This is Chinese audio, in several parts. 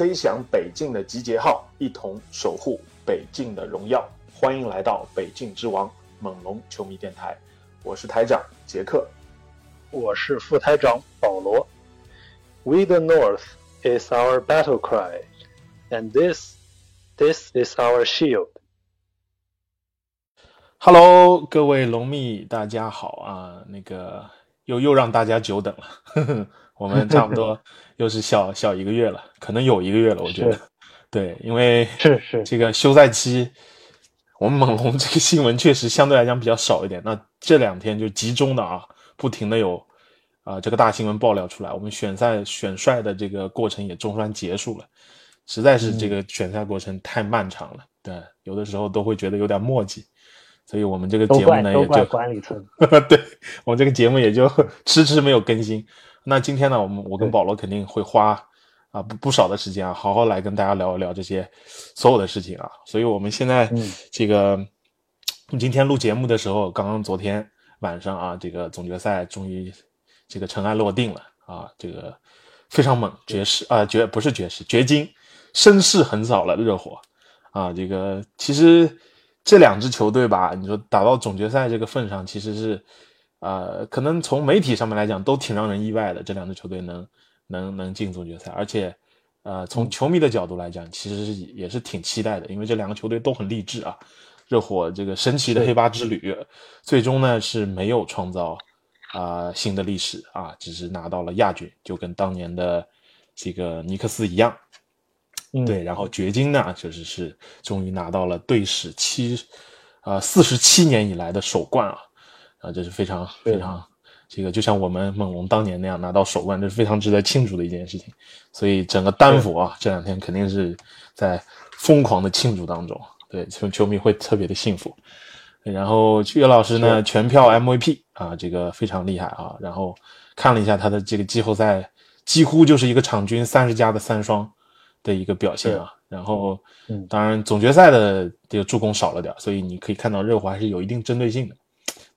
吹响北境的集结号，一同守护北境的荣耀。欢迎来到北境之王猛龙球迷电台，我是台长杰克。我是副台长保罗。We the North is our battle cry, and this, this is our shield. Hello，各位龙蜜，大家好啊！那个又又让大家久等了，呵呵我们差不多又是小小一个月了，可能有一个月了，我觉得。对，因为是是这个休赛期，我们猛龙这个新闻确实相对来讲比较少一点。那这两天就集中的啊，不停的有啊、这个大新闻爆料出来，我们选赛选帅的这个过程也终算结束了，实在是这个选赛过程太漫长了，对，有的时候都会觉得有点墨迹，所以我们这个节目呢也就管理层。对我们这个节目也就 迟迟没有更新。那今天呢，我们我跟保罗肯定会花啊不不少的时间啊，好好来跟大家聊一聊这些所有的事情啊。所以我们现在嗯。这个，我们今天录节目的时候，刚刚昨天晚上啊，这个总决赛终于这个尘埃落定了啊，这个非常猛，爵士啊绝不是爵士，掘金声势横扫了热火。啊，这个其实这两支球队吧，你说打到总决赛这个份上，其实是，呃，可能从媒体上面来讲都挺让人意外的，这两支球队能能能进总决赛，而且，呃，从球迷的角度来讲，其实是也是挺期待的，因为这两个球队都很励志啊。热火这个神奇的黑八之旅，最终呢是没有创造啊、新的历史啊，只是拿到了亚军，就跟当年的这个尼克斯一样。嗯对，然后掘金呢，就是是终于拿到了队史七，呃，四十七年以来的首冠啊，啊，这是非常非常，这个就像我们猛龙当年那样拿到首冠，这是非常值得庆祝的一件事情。所以整个丹佛啊，这两天肯定是在疯狂的庆祝当中，对，球球迷会特别的幸福。然后岳老师呢，全票 MVP 啊，这个非常厉害啊。然后看了一下他的这个季后赛，几乎就是一个场均三十加的三双的一个表现啊。然后嗯，当然总决赛的这个助攻少了点，所以你可以看到热火还是有一定针对性的。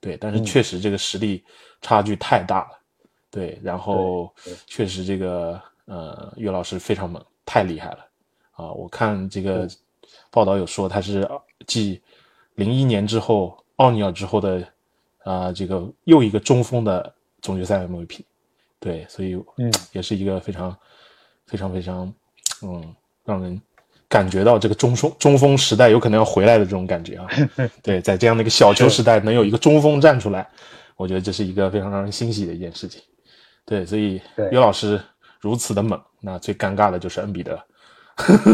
对，但是确实这个实力差距太大了。对，然后确实这个呃岳老师非常猛，太厉害了啊！我看这个报道有说他是继零一年之后奥尼尔之后的啊、这个又一个中锋的总决赛 MVP。对，所以嗯也是一个非常非常非常嗯让人感觉到这个中锋中锋时代有可能要回来的这种感觉啊。对，在这样的一个小球时代，能有一个中锋站出来，我觉得这是一个非常让人欣喜的一件事情。对，所以对岳老师如此的猛，那最尴尬的就是恩比德。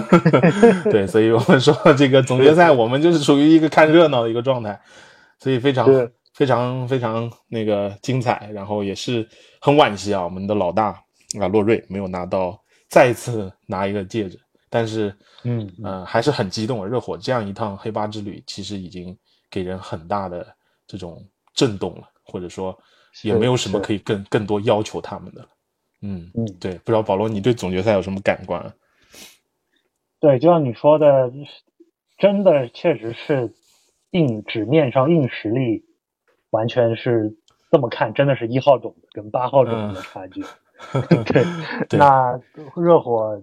对，所以我们说这个总决赛，我们就是属于一个看热闹的一个状态，所以非常非常非常那个精彩，然后也是很惋惜啊，我们的老大啊洛瑞没有拿到再一次拿一个戒指，但是嗯呃还是很激动啊。热火这样一趟黑八之旅，其实已经给人很大的这种震动了，或者说也没有什么可以更更多要求他们的了。嗯嗯对，不知道保罗你对总决赛有什么感官啊？对，就像你说的，真的确实是硬纸面上硬实力，完全是这么看，真的是一号种子跟八号种子的差距。对，对那热火，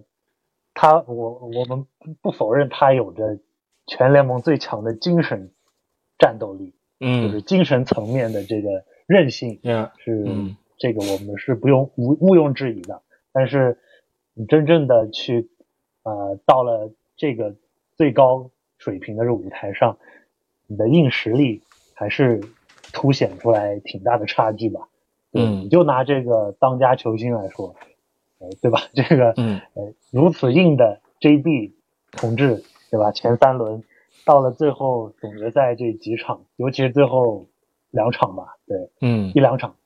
他我我们不否认他有着全联盟最强的精神战斗力，嗯就是嗯精神层面的这个韧性，嗯，是、嗯这个我们是不用毋毋庸置疑的。但是你真正的去呃到了这个最高水平的这个舞台上，你的硬实力还是凸显出来挺大的差距吧。对嗯你就拿这个当家球星来说，呃，对吧？这个嗯呃如此硬的 JB 同志，对吧？前三轮到了最后总决赛这几场，尤其是最后两场吧，对，嗯一两场，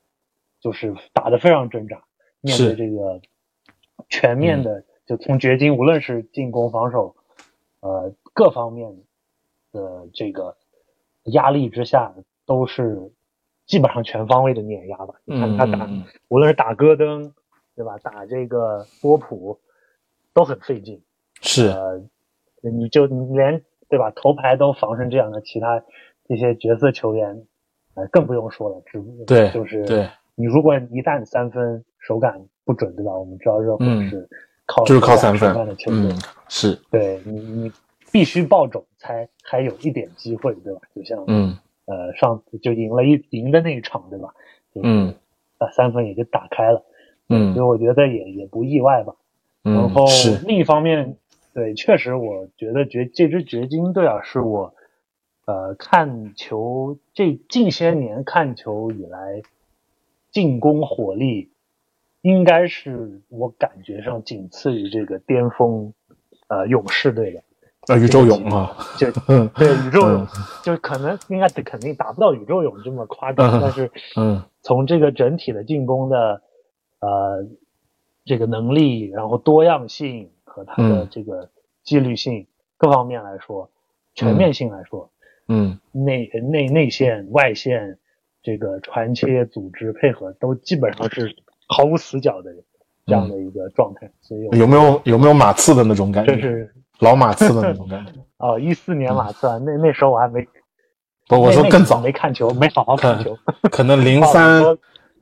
就是打得非常挣扎，面对这个全面的，就从掘金无论是进攻、防守，呃各方面的这个压力之下，都是基本上全方位的碾压吧。你看他打，无论是打戈登，对吧？打这个波普都很费劲。是，呃，你就你连对吧头牌都防成这样的，其他这些角色球员，呃，更不用说了。只对就是对你如果一旦三分手感不准，对吧？我们知道热火嗯是靠就是靠三分的球队，嗯，是，对你你必须爆种才还有一点机会，对吧？就像嗯呃上次就赢了一赢的那一场，对吧？就是嗯把三分也就打开了，嗯。所以我觉得也也不意外吧。然后另一方面，对，确实我觉得掘这支掘金队啊，是我呃看球这近些年看球以来进攻火力，应该是我感觉上仅次于这个巅峰呃勇士队的，呃，宇宙勇啊，就 嗯对宇宙勇嗯，就可能应该肯定达不到宇宙勇这么夸张，嗯但是嗯。从这个整体的进攻的呃这个能力，然后多样性和它的嗯这个纪律性各方面来说，全面性来说，嗯内内内线、外线这个传切、组织配合都基本上是毫无死角的这样的一个状态，所以有没有有没有马刺的那种感觉？这是老马刺的那种感觉。哦，一四年马刺啊，那那时候我还没，不，我说更早，没看球，没好好看球，可能 零三说、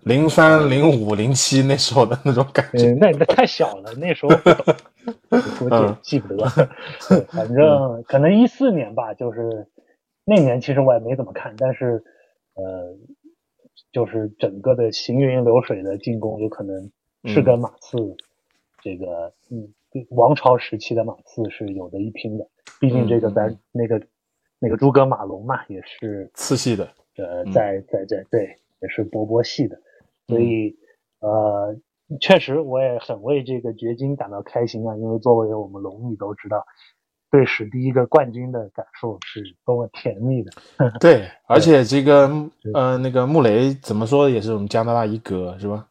零三、零五、零七那时候的那种感觉。嗯，那那太小了，那时候不懂，估计记不得。对，反正可能一四年吧，就是那年其实我也没怎么看，但是呃，就是整个的行云流水的进攻，有可能是跟马刺这个嗯王朝时期的马刺是有的一拼的。毕竟这个嗯咱那个那个诸葛马龙嘛，也是次系的，呃，嗯在在在对，也是波波系的，所以呃，确实我也很为这个掘金感到开心啊，因为作为我们龙迷都知道，队史第一个冠军的感受是多么甜蜜的。对，而且这个呃那个穆雷怎么说也是我们加拿大一哥是吧？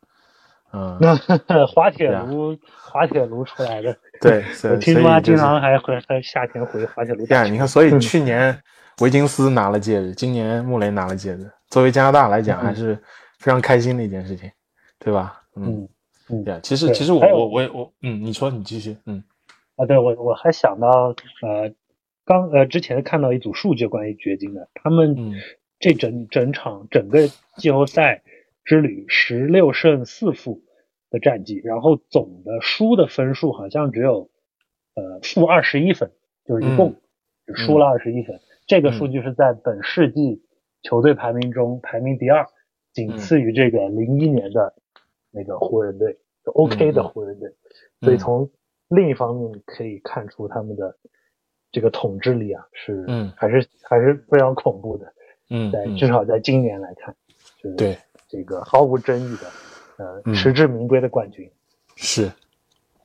嗯，那滑铁卢，滑铁卢出来的，对，我听说他经常还回还夏天回滑铁卢对。你看，所以去年维金斯拿了戒指，今年穆雷拿了戒指，作为加拿大来讲，嗯还是非常开心的一件事情，对吧？嗯嗯对啊，其实其实我我我我嗯，你说你继续，嗯啊，对我我还想到呃，刚呃之前看到一组数据关于掘金的，他们嗯这整整场整个季后赛之旅十六胜四负的战绩，然后总的输的分数好像只有呃负二十一分，就是一共只输了二十一分。这个数据是在本世纪球队排名中排名第二，仅次于这个零一年的那个湖人队，就 OK 的湖人队。所以从另一方面可以看出他们的这个统治力啊，是嗯。还是还是非常恐怖的。嗯，在嗯。至少在今年来看，就是对。这个毫无争议的，呃，嗯。实至名归的冠军。是。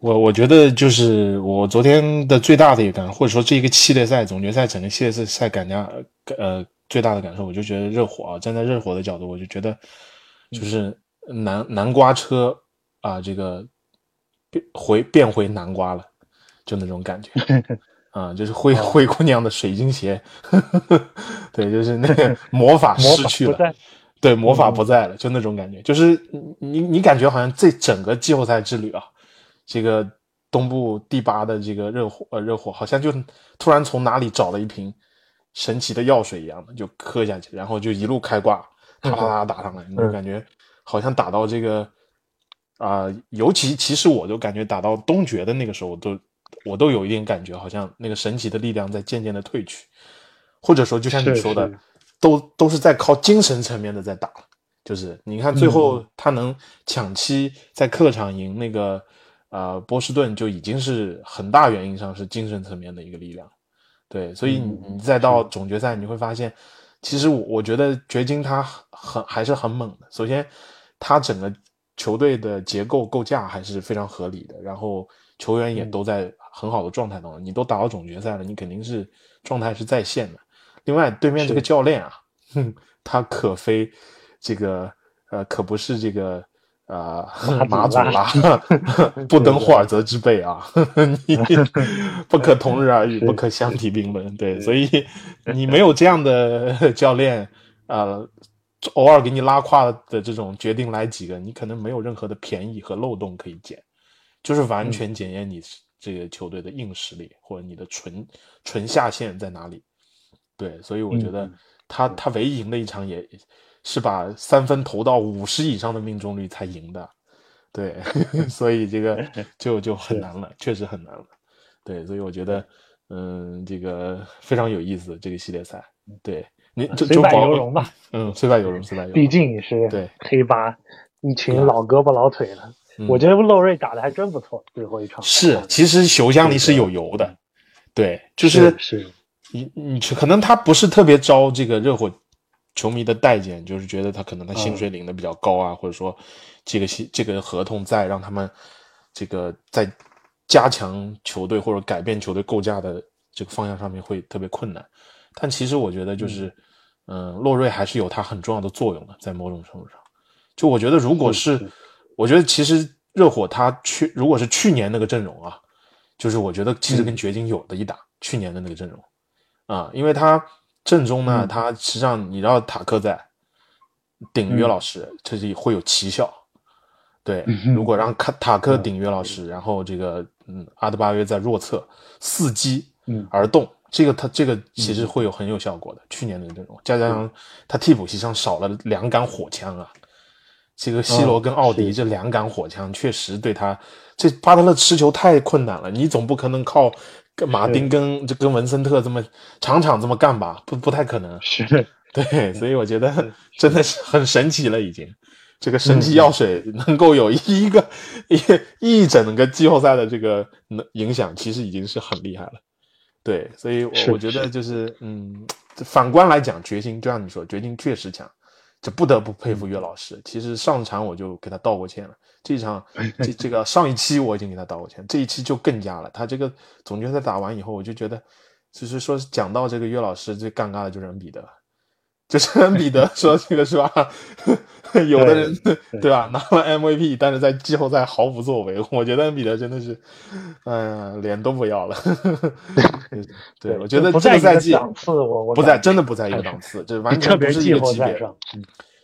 我我觉得就是我昨天的最大的一个感受，或者说这一个系列赛总决赛整个系列赛感觉呃最大的感受，我就觉得热火啊，站在热火的角度，我就觉得就是南南瓜车啊，这个变回变回南瓜了，就那种感觉。啊，就是灰哦。灰姑娘的水晶鞋，对，就是那个 魔法失去了，对，魔法嗯。不在了，就那种感觉，就是你你你感觉好像这整个季后赛之旅啊，这个东部第八的这个热火呃热火，好像就突然从哪里找了一瓶神奇的药水一样的，就喝下去，然后就一路开挂，嗯啪啪啪打上来，那种感觉好像打到这个啊、尤其其实我就感觉打到东决的那个时候，我都我都有一点感觉，好像那个神奇的力量在渐渐的退去，或者说就像你说的是，都都是在靠精神层面的在打了。就是你看最后嗯他能抢七在客场赢那个呃波士顿，就已经是很大原因上是精神层面的一个力量。对，所以你嗯你再到总决赛，你会发现，其实我我觉得掘金他很还是很猛的。首先，他整个球队的结构构架还是非常合理的，然后球员也嗯都在很好的状态当中。你都打到总决赛了，你肯定是状态是在线的。另外，对面这个教练啊，哼，他可非这个呃，可不是这个呃 马祖拉，不登霍尔泽之辈啊，你 不可同日而语，不可相提并论。对，所以你没有这样的教练，呃，偶尔给你拉胯的这种决定来几个，你可能没有任何的便宜和漏洞可以捡，就是完全检验你这个球队的硬实力或者你的纯纯下限在哪里。对，所以我觉得嗯他他唯一赢的一场也是把三分投到五十以上的命中率才赢的，对，所以这个就就很难了，确实很难了。对，所以我觉得，嗯，这个非常有意思这个系列赛。对你就虽败犹荣吧，嗯，虽败犹荣，虽败犹荣。毕竟也是对黑八，一群老胳膊老腿了。嗯我觉得洛瑞打的还真不错，最后一场是，其实球箱里是有油的，对，就是是你你可能他不是特别招这个热火球迷的待见，就是觉得他可能他薪水领的比较高啊，或者说这个薪这个合同在让他们这个在加强球队或者改变球队构架的这个方向上面会特别困难。但其实我觉得就是，嗯，洛瑞还是有他很重要的作用的，在某种程度上。就我觉得，如果是，是我觉得其实热火他去，如果是去年那个阵容啊，就是我觉得其实跟掘金有的一打，去年的那个阵容。啊，因为他阵中呢，嗯。他实际上你知道塔克在顶约老师，这是会有奇效。对，嗯如果让卡塔克顶约老师，然后这个嗯阿德巴约在弱侧伺机嗯。而动，这个他这个其实会有很有效果的。去年那个阵容，再加上他替补席上少了两杆火枪啊，这个西罗跟奥迪这两杆火枪确实对他这巴特勒持球太困难了，你总不可能靠跟马丁跟就跟文森特这么场场这么干吧？不不太可能。是，对，所以我觉得 真的是很神奇了，已经。这个神奇药水能够有一个一一整个季后赛的这个能影响，其实已经是很厉害了。对，所以我是我觉得就是嗯，反观来讲，掘金就像你说，掘金确实强，这不得不佩服岳老师。其实上场我就给他道过歉了，这场这这个上一期我已经给他道过歉，这一期就更加了。他这个总决赛打完以后，我就觉得，就是说讲到这个岳老师最尴尬的就是恩比德。就是 恩比德说这个是吧？有的人对吧拿了 MVP，但是在季后赛毫无作为。我觉得恩比德真的是，哎呀，脸都不要了。对，我觉得这个赛季档次，我我不在，真的不在一个档次，这完全不是一个级别。上，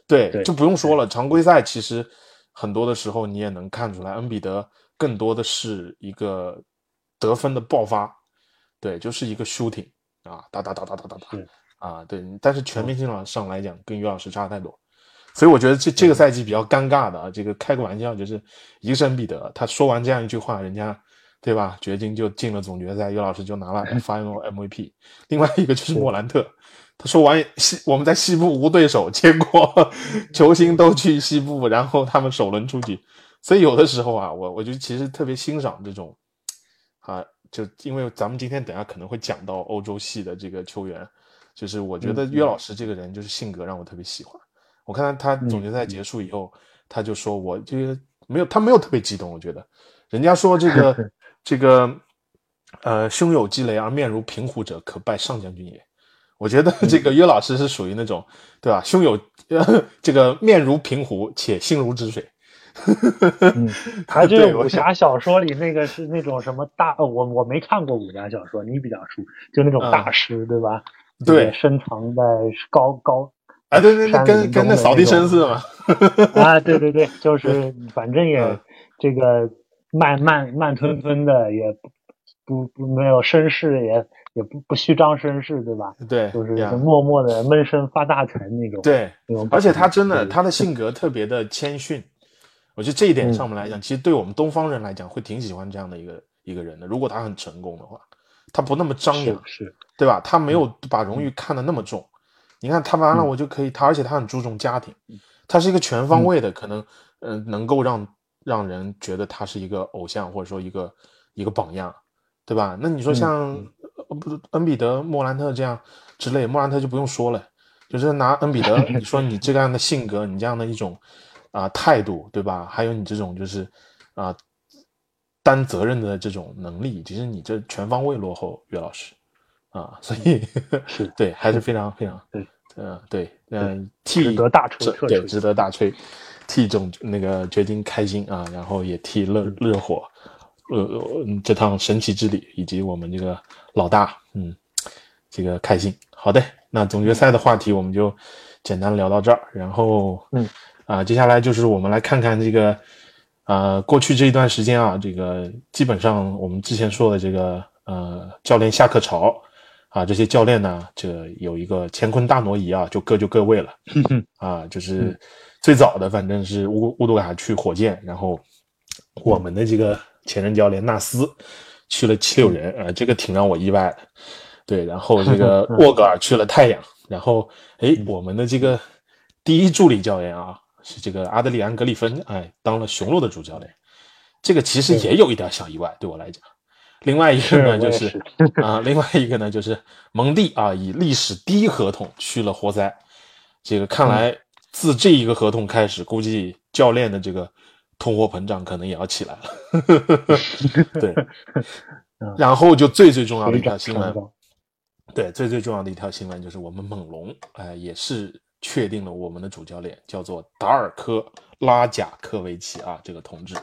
对就不用说了。常规赛其实很多的时候你也能看出来，恩比德更多的是一个得分的爆发，对，就是一个 shooting 啊，哒哒哒哒哒哒哒啊，对。但是全明星上上来讲，跟于老师差太多。所以我觉得这这个赛季比较尴尬的啊，这个开个玩笑，就是一个是恩比德，他说完这样一句话，人家对吧？掘金就进了总决赛，于老师就拿了 Final MVP。另外一个就是莫兰特，他说完西我们在西部无对手，结果 球星都去西部，然后他们首轮出局。所以有的时候啊，我我就其实特别欣赏这种啊，就因为咱们今天等下可能会讲到欧洲系的这个球员，就是我觉得约老师这个人就是性格让我特别喜欢。我看他他总决赛结束以后，他就说我这个没有，他没有特别激动，我觉得人家说这个 这个呃胸有积雷而面如平湖者，可拜上将军也。我觉得这个约老师是属于那种对吧？胸有呃这个面如平湖，且心如止水。嗯，他 这对我个武侠小说里那个是那种什么大，呃我我没看过武侠小说，你比较熟，就那种嗯大师，对吧？对深藏在高高啊，对对对，跟跟那扫地僧似的嘛。啊，对对对，就是 反正也嗯这个慢慢慢吞吞的，也不不不没有绅士，也也不不虚张声势，对吧？对，就是呀默默的闷声发大财那种。对，那种，而且他真的，他的性格特别的谦逊，我觉得这一点嗯上面来讲，其实对我们东方人来讲，会挺喜欢这样的一个一个人的。如果他很成功的话，他不那么张扬，是是，对吧？他没有把荣誉看得那么重。你看他完了，嗯我就可以，他而且他很注重家庭，他是一个全方位的，可能嗯、呃能够让让人觉得他是一个偶像或者说一个一个榜样，对吧？那你说像不是恩比德、莫兰特这样之类，莫兰特就不用说了，就是拿恩比德，你说你这样的性格，你这样的一种啊、态度，对吧？还有你这种就是啊、担责任的这种能力，其实你这全方位落后岳老师啊，所以是 对还是非常非常对嗯，对，嗯，替值得大吹对，值得大吹，替总那个掘金开心啊，然后也替热嗯热火，呃，嗯这趟神奇之旅以及我们这个老大，嗯，这个开心。好的，那总决赛的话题我们就简单聊到这儿，然后，嗯，啊，接下来就是我们来看看这个，呃，过去这一段时间啊，这个基本上我们之前说的这个呃教练下课潮啊，这些教练呢，这有一个乾坤大挪移啊，就各就各位了啊，就是最早的反正是乌乌杜卡去火箭，然后我们的这个前任教练纳斯去了七六人，啊，这个挺让我意外的。对，然后这个 沃格尔去了太阳，然后哎，我们的这个第一助理教练啊，是这个阿德里安·格里芬，哎，当了雄鹿的主教练，这个其实也有一点小意外，对我来讲。另外一个呢，就是啊，另外一个呢，就是蒙蒂啊，以历史第一合同去了活塞，这个看来自这一个合同开始，估计教练的这个通货膨胀可能也要起来了。对，然后就最最重要的一条新闻，对，最最重要的一条新闻就是我们猛龙，哎、也是确定了我们的主教练叫做达尔科拉贾科维奇啊，这个同志。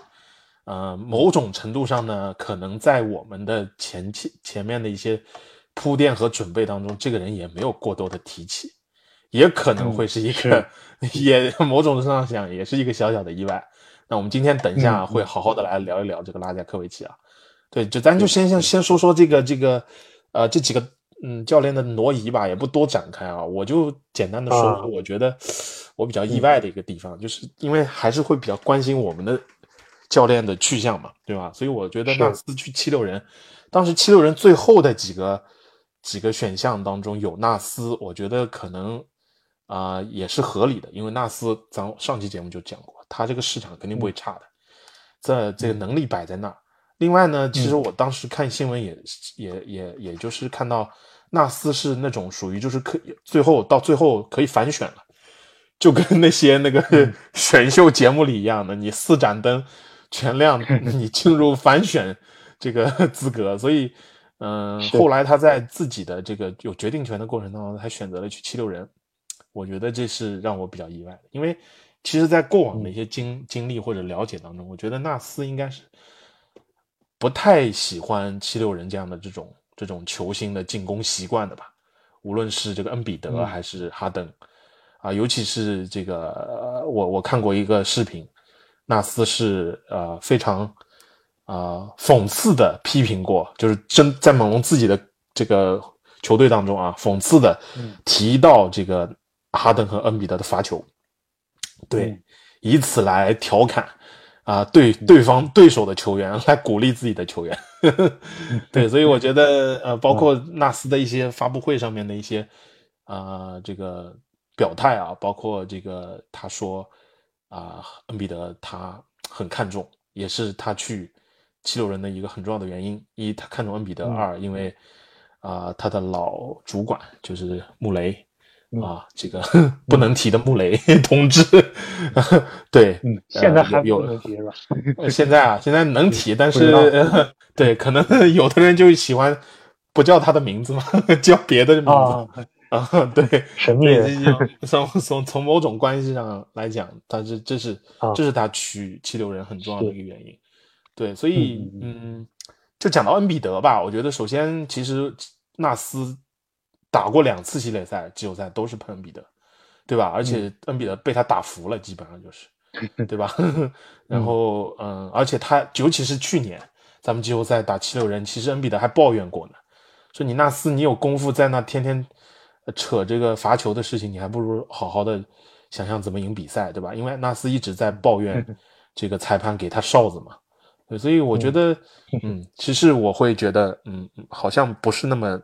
呃，某种程度上呢，可能在我们的前期前面的一些铺垫和准备当中，这个人也没有过多的提起，也可能会是一个，也某种程度上讲，也是一个小小的意外。那我们今天等一下嗯会好好的来聊一聊这个拉贾科维奇啊。对，就咱就先先先说说这个这个，呃，这几个嗯教练的挪移吧，也不多展开啊，我就简单的说啊说，我觉得我比较意外的一个地方，就是因为还是会比较关心我们的教练的去向嘛，对吧？所以我觉得纳斯去七六人，当时七六人最后的几个几个选项当中有纳斯，我觉得可能啊、也是合理的，因为纳斯咱上期节目就讲过，他这个市场肯定不会差的，这这个能力摆在那儿。另外呢，其实我当时看新闻也、也也也就是看到纳斯是那种属于就是可最后到最后可以反选了，就跟那些那个 选秀节目里一样的，你四盏灯全亮，你进入反选这个 资格。所以，嗯、是后来他在自己的这个有决定权的过程当中，他选择了去七六人。我觉得这是让我比较意外的，因为其实，在过往的一些经经历或者了解当中，我觉得纳斯应该是不太喜欢七六人这样的这种这种球星的进攻习惯的吧。无论是这个恩比德还是哈登，啊，尤其是这个，呃我我看过一个视频，纳斯是呃非常啊、呃讽刺的批评过，就是真在猛龙自己的这个球队当中啊，讽刺的提到这个哈登和恩比德的罚球，对，嗯以此来调侃啊、对对方对手的球员，来鼓励自己的球员。对，所以我觉得呃，包括纳斯的一些发布会上面的一些啊、这个表态啊，包括这个他说啊、恩比德他很看重，也是他去七六人的一个很重要的原因。一，他看重恩比德；二，因为啊、他的老主管就是穆雷。啊，这个不能提的穆雷 同志，对，嗯，现在还呃有不能提是吧？呃现在啊，现在能提，但是对，可能 有的人就喜欢不叫他的名字嘛，叫别的名字啊，啊，对，从从从某种关系上来讲，他是这是啊这是他娶七六人很重要的一个原因。对，所以嗯嗯，就讲到恩比德吧，我觉得首先其实纳斯打过两次系列赛、季后赛都是碰恩比德，对吧？而且恩比德被他打服了，基本上就是，对吧？然后嗯，而且他尤其是去年咱们季后赛打七六人，其实恩比德还抱怨过呢，说你纳斯你有功夫在那天天呃扯这个罚球的事情，你还不如好好的想想怎么赢比赛，对吧？因为纳斯一直在抱怨 这个裁判给他哨子嘛，对，所以我觉得，嗯，其实我会觉得，嗯，嗯好像不是那么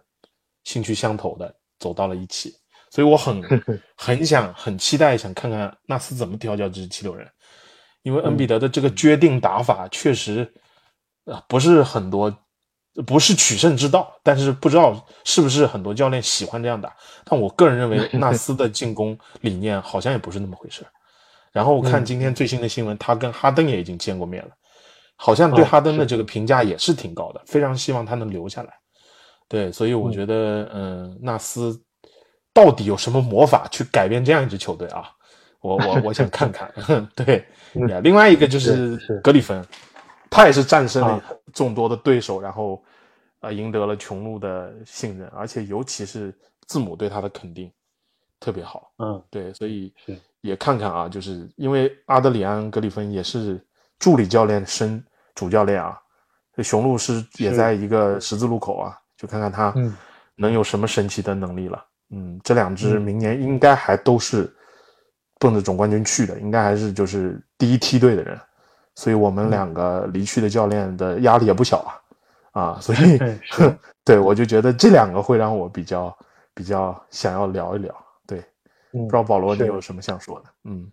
兴趣相投的走到了一起，所以我很 很想很期待想看看纳斯怎么调教这支七六人，因为恩比德的这个决定打法确实啊不是很多，不是取胜之道，但是不知道是不是很多教练喜欢这样打，但我个人认为 纳斯的进攻理念好像也不是那么回事。然后我看今天最新的新闻，他跟哈登也已经见过面了，好像对哦哈登的这个评价也是挺高的，非常希望他能留下来。对，所以我觉得，嗯，纳斯到底有什么魔法去改变这样一支球队啊？我我我想看看。对，另外一个就是格里芬，他也是战胜了众多的对手，然后呃赢得了雄鹿的信任，而且尤其是字母对他的肯定特别好。嗯，对，所以也看看啊，就是因为阿德里安·格里芬也是助理教练升主教练啊。这雄鹿是也在一个十字路口啊，就看看他能有什么神奇的能力了。嗯，这两支明年应该还都是奔着总冠军去的，应该还是就是第一梯队的人，所以我们两个离去的教练的压力也不小啊啊，所以 对我就觉得这两个会让我比较比较想要聊一聊。对，不知道保罗你有什么想说的？嗯，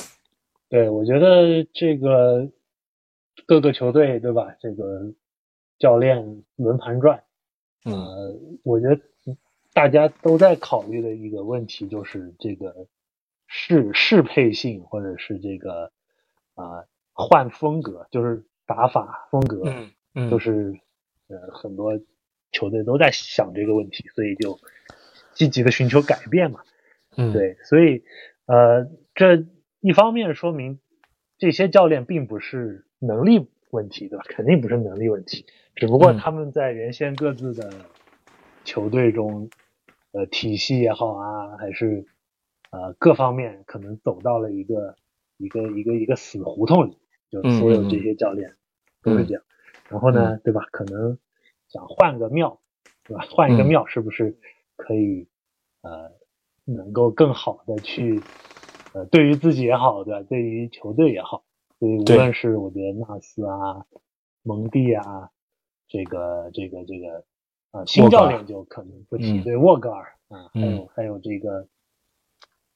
对，我觉得这个。各个球队对吧？这个教练轮盘转，呃，我觉得大家都在考虑的一个问题就是这个适适配性，或者是这个啊换风格，就是打法风格，嗯嗯，就是呃很多球队都在想这个问题，所以就积极的寻求改变嘛，嗯，对，所以呃这一方面说明这些教练并不是。能力问题，对吧？肯定不是能力问题，只不过他们在原先各自的球队中，呃，体系也好啊，还是呃各方面，可能走到了一个一个一个一个死胡同里，就所有这些教练都是这样。然后呢，对吧？可能想换个庙，对吧？换一个庙，是不是可以呃能够更好的去呃对于自己也好，对吧？对于球队也好。所以无论是我觉得纳斯啊、蒙蒂啊，这个这个这个啊，新教练就可能不提。对沃格尔啊，还有还有这个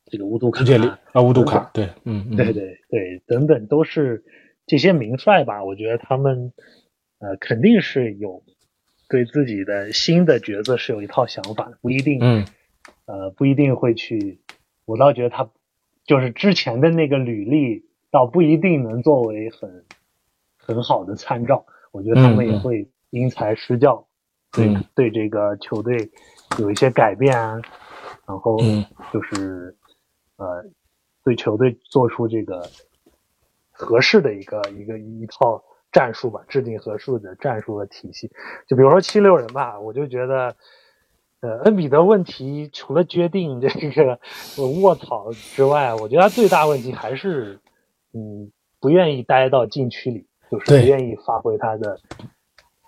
这个乌杜卡啊，乌杜卡，对，嗯，对对对，等等都是这些名帅吧？我觉得他们呃肯定是有对自己的新的角色是有一套想法的，不一定，嗯，呃，不一定会去。我倒觉得他就是之前的那个履历。倒不一定能作为很很好的参照，我觉得他们也会因材施教，对对这个球队有一些改变啊，然后就是呃对球队做出这个合适的一个一个一套战术吧，制定合适的战术和体系。就比如说七六人吧，我就觉得呃恩比德问题除了决定这个 卧槽之外，我觉得他最大问题还是。嗯，不愿意待到禁区里，就是不愿意发挥他的，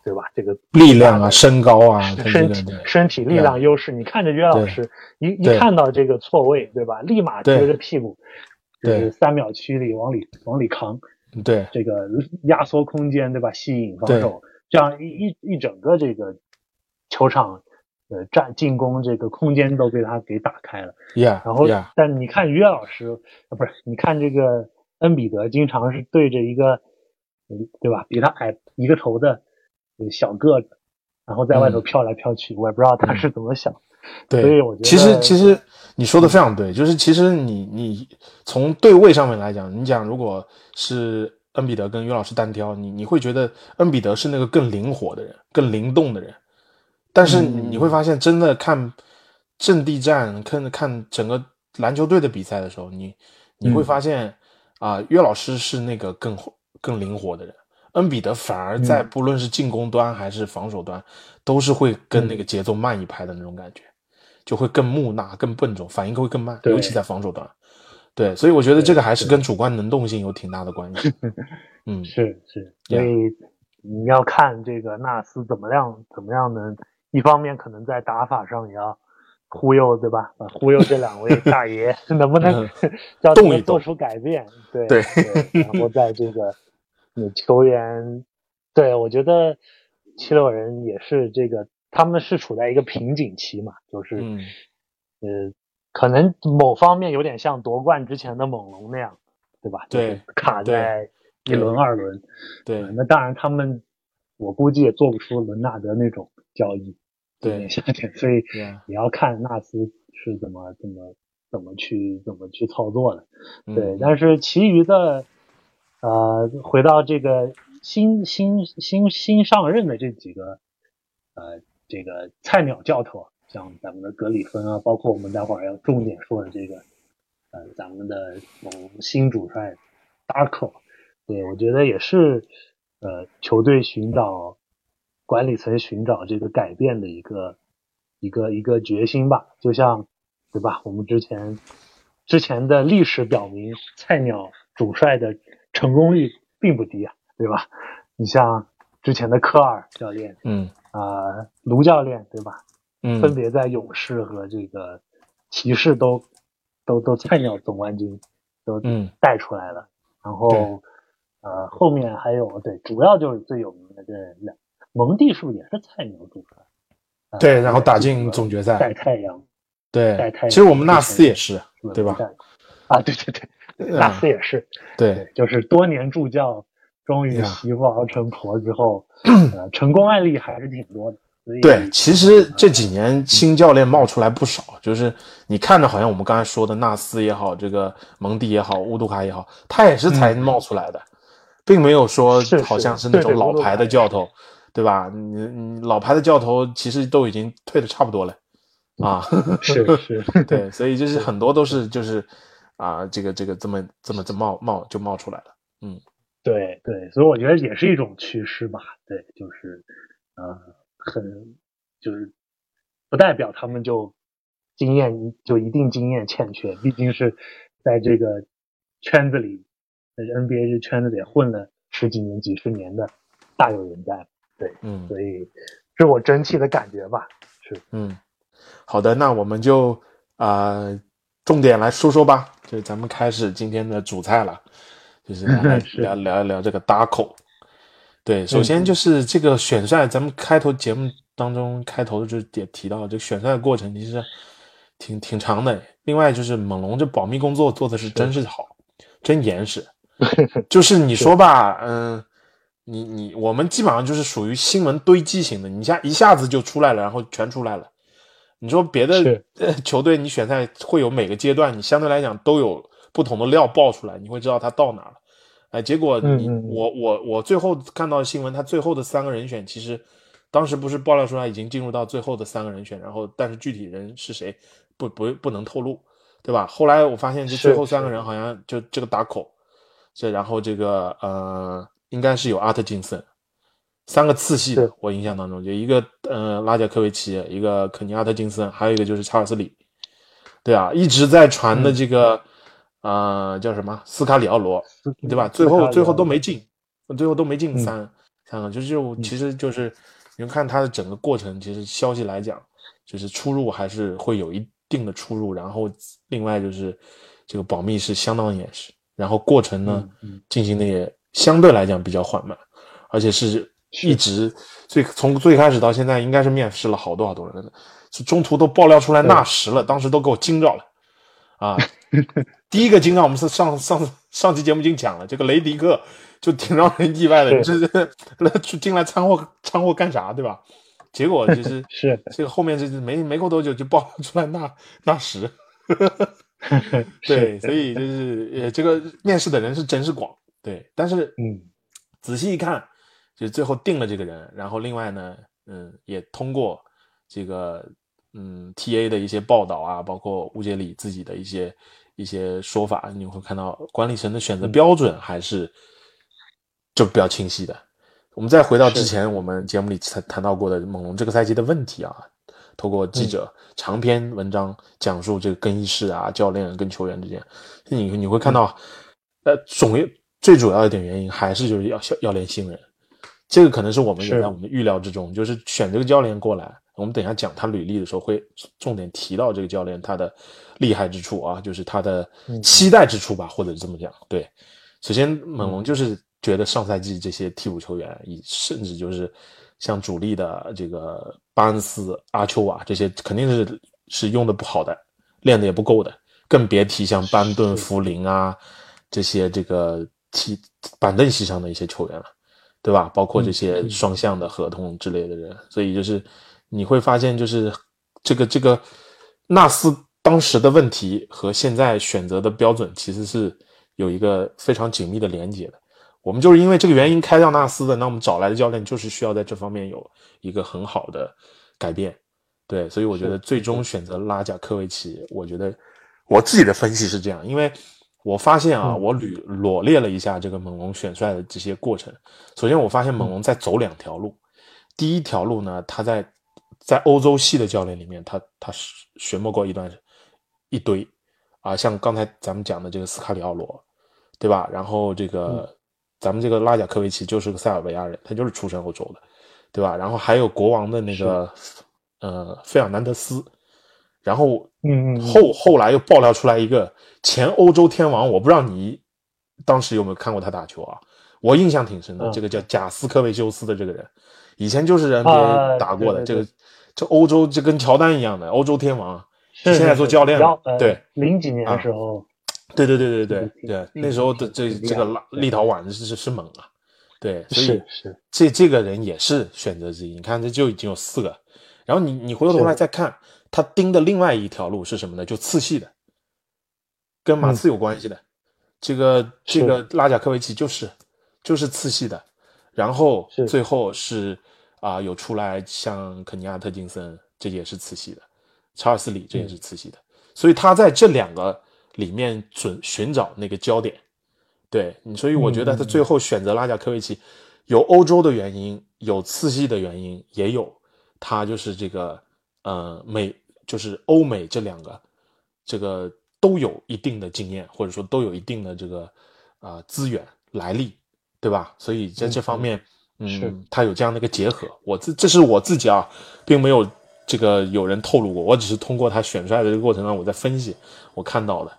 对吧？这个力量啊，身高啊，身体身体力量优势。你看着约老师一一看到这个错位，对吧？立马撅着屁股，就是三秒区里往里往里扛。对，这个压缩空间，对吧？吸引防守，这样一一一整个这个球场呃战进攻这个空间都被他给打开了。Yeah，然后但你看约老师啊，不是你看这个。恩比德经常是对着一个，对吧？比他矮一个头的小个子，然后在外头飘来飘去，我也不知道他是怎么想。对，所以我觉得其实其实你说的非常对，就是其实你你从对位上面来讲，你讲如果是恩比德跟于老师单挑，你你会觉得恩比德是那个更灵活的人，更灵动的人。但是你会发现，真的看阵地战，看看整个篮球队的比赛的时候，你你会发现。啊，约老师是那个更更灵活的人，恩比德反而在不论是进攻端还是防守端，都是会跟那个节奏慢一拍的那种感觉，就会更木讷、更笨重，反应会更慢，尤其在防守端。对，所以我觉得这个还是跟主观能动性有挺大的关系。嗯，是是，所以你要看这个纳斯怎么样，怎么样能一方面可能在打法上也要。忽悠对吧？忽悠这两位大爷 能不能 叫他们做出改变？对对，然后在这个球员，对我觉得七六人也是这个，他们是处在一个瓶颈期嘛，就是呃，可能某方面有点像夺冠之前的猛龙那样，对吧？对，卡在一轮二轮。对，那当然他们，我估计也做不出伦纳德那种交易。对，夏天所以也要看纳斯是怎么怎么怎么去怎么去操作的。对，但是其余的，呃，回到这个新新新新上任的这几个，呃，这个菜鸟教头，像咱们的格里芬啊，包括我们待会儿要重点说的这个，呃，咱们的某新主帅 Darko，对我觉得也是呃球队寻找管理层寻找这个改变的一个一个一个决心吧，就像对吧？我们之前之前的历史表明，菜鸟主帅的成功率并不低啊，对吧？你像之前的科尔教练，嗯啊、卢教练，对吧？嗯，分别在勇士和这个骑士都都都菜鸟总冠军都嗯带出来了。然后呃后面还有对，主要就是最有名的这两，蒙蒂是不是也是菜鸟主帅？呃对，然后打进总决赛，带太阳，对带太，阳其实我们纳斯也是，对吧？？啊，对对对，嗯纳斯也是，对对，就是多年助教，终于呀媳妇熬成婆之后，呃，成功案例还是挺多的。对，其实这几年新教练冒出来不少，就是你看着好像我们刚才说的纳斯也好，这个蒙蒂也好，乌杜卡也好，他也是才冒出来的，并没有说好像是那种老牌的教头，对吧？你你老牌的教头其实都已经退的差不多了啊，是是，对，所以就是很多都是就是啊，这个这个这么这么这冒冒就冒出来了，嗯对对，所以我觉得也是一种趋势吧。对，就是呃，很就是不代表他们就经验就一定经验欠缺，毕竟是在这个圈子里，在 NBA 这圈子里混了十几年、几十年的大有人在。对，嗯所以是我整体的感觉吧。是，嗯，好的，那我们就啊、呃重点来说说吧，就是咱们开始今天的主菜了，就是 来是聊聊一聊这个搭口。对，首先就是这个选帅，咱们开头节目当中开头就也提到，这个选帅的过程其实挺挺长的。另外就是猛龙这保密工作做的是真是好，真严实。就是你说吧，嗯、你你我们基本上就是属于新闻堆积型的，你一下一下子就出来了，然后全出来了。你说别的球队，你选赛会有每个阶段，你相对来讲都有不同的料爆出来，你会知道他到哪了。哎，结果你、嗯嗯嗯我我我最后看到新闻，他最后的三个人选，其实当时不是爆料出来已经进入到最后的三个人选，然后但是具体人是谁不不不能透露，对吧？后来我发现这是最后三个人好像就这个打口，这然后这个呃应该是有阿特金森，三个次系的，我印象当中就一个呃拉贾科维奇，一个肯尼阿特金森，还有一个就是查尔斯里，对啊，一直在传嗯。的这个、呃叫什么？斯卡里奥罗，对吧？最后最后都没进，最后都没进嗯。三、三个，就是就其实就是你们看他的整个过程，其实消息来讲，就是出入还是会有一定的出入，然后另外就是这个保密是相当严实，然后过程呢、进行的也相对来讲比较缓慢，而且是一直最从最开始到现在，应该是面试了好多好多人中途都爆料出来纳什了，当时都给我惊着了。啊！第一个惊到我们是上上上期节目已经讲了，这个雷迪克就挺让人意外的，这这是来进来掺和掺和干啥，对吧？结果就是 是这个后面就是没没过多久就爆料出来纳纳什，对，所以就是呃这个面试的人是真是广，对，但是嗯。仔细一看，就最后定了这个人，然后另外呢，嗯，也通过这个嗯 T A 的一些报道啊，包括乌杰里自己的一些一些说法，你会看到管理层的选择标准还是就比较清晰的。我们再回到之前我们节目里谈谈到过的猛龙这个赛季的问题啊，透过记者长篇文章讲述这个更衣室啊、教练跟球员之间，你你会看到，呃，总最主要一点原因还是就是要要练新人，这个可能是我们也在我们预料之中，就是选这个教练过来，我们等一下讲他履历的时候会重点提到这个教练他的厉害之处啊，就是他的期待之处吧，或者是这么讲。对，首先猛龙就是觉得上赛季这些替补球员，以甚至就是像主力的这个巴恩斯、阿丘瓦这些，肯定是是用的不好的，练的也不够的，更别提像班顿、福林啊这些这个踢板凳席上的一些球员了，对吧？包括这些双向的合同之类的人，所以就是你会发现，就是这个这个纳斯当时的问题和现在选择的标准其实是有一个非常紧密的连接的。我们就是因为这个原因开掉纳斯的，那我们找来的教练就是需要在这方面有一个很好的改变。对，所以我觉得最终选择拉贾科维奇，我觉得我自己的分析是这样，因为我发现啊，我捋罗列了一下这个猛龙选帅的这些过程。首先，我发现猛龙在走两条路，第一条路呢，他在在欧洲系的教练里面，他他学摸过一段一堆啊，像刚才咱们讲的这个斯卡里奥罗，对吧？然后这个咱们这个拉贾科维奇就是个塞尔维亚人，他就是出身欧洲的，对吧？然后还有国王的那个。呃，费尔南德斯，然后，嗯，后后来又爆料出来一个前欧洲天王，我不知道你当时有没有看过他打球啊？我印象挺深的，这个叫贾斯科维修斯的这个人，以前就是 NBA 打过的，这个这欧洲就跟乔丹一样的欧洲天王，现在做教练了，对，零几年的时候，对对对对对对，那时候的这这个立陶宛是是是猛啊，对，所以是这这个人也是选择之一，你看这就已经有四个。然后你你回过头来再看他盯的另外一条路是什么呢？就次系的，跟马刺有关系的，这个这个拉贾科维奇就是就是次系的，然后最后是啊有出来像肯尼亚特金森，这也是次系的，查尔斯里这也是次系的，所以他在这两个里面准寻找那个焦点，对，所以我觉得他最后选择拉贾科维奇，有欧洲的原因，有次系的原因，也有。他就是这个，呃，美就是欧美这两个，这个都有一定的经验，或者说都有一定的这个啊资源来历，对吧？所以在这方面，嗯，他有这样的一个结合。我自这是我自己啊，并没有这个有人透露过，我只是通过他选出来的这个过程中，我在分析我看到的。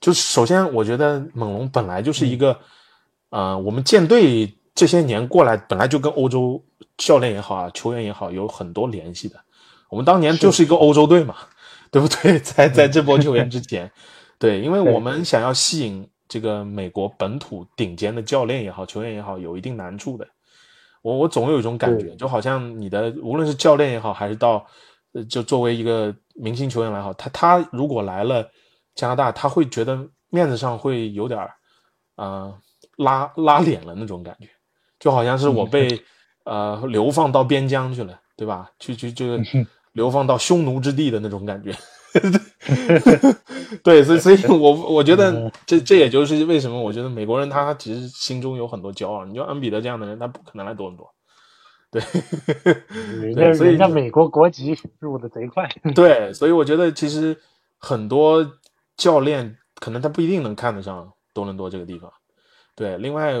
就是首先，我觉得猛龙本来就是一个，啊，我们舰队这些年过来本来就跟欧洲。教练也好啊，球员也好，有很多联系的。我们当年就是一个欧洲队嘛，对不对？在在这波球员之前，对，因为我们想要吸引这个美国本土顶尖的教练也好，球员也好，有一定难处的。我我总有一种感觉，就好像你的无论是教练也好，还是到就作为一个明星球员来好，他他如果来了加拿大，他会觉得面子上会有点儿啊拉拉脸了那种感觉，就好像是我被。呃，流放到边疆去了，对吧？去去就流放到匈奴之地的那种感觉，对，所以所以，我我觉得这这也就是为什么我觉得美国人他其实心中有很多骄傲。你就恩比德这样的人，他不可能来多伦多，对，人家人家美国国籍入的贼快，对，所以我觉得其实很多教练可能他不一定能看得上多伦多这个地方。对，另外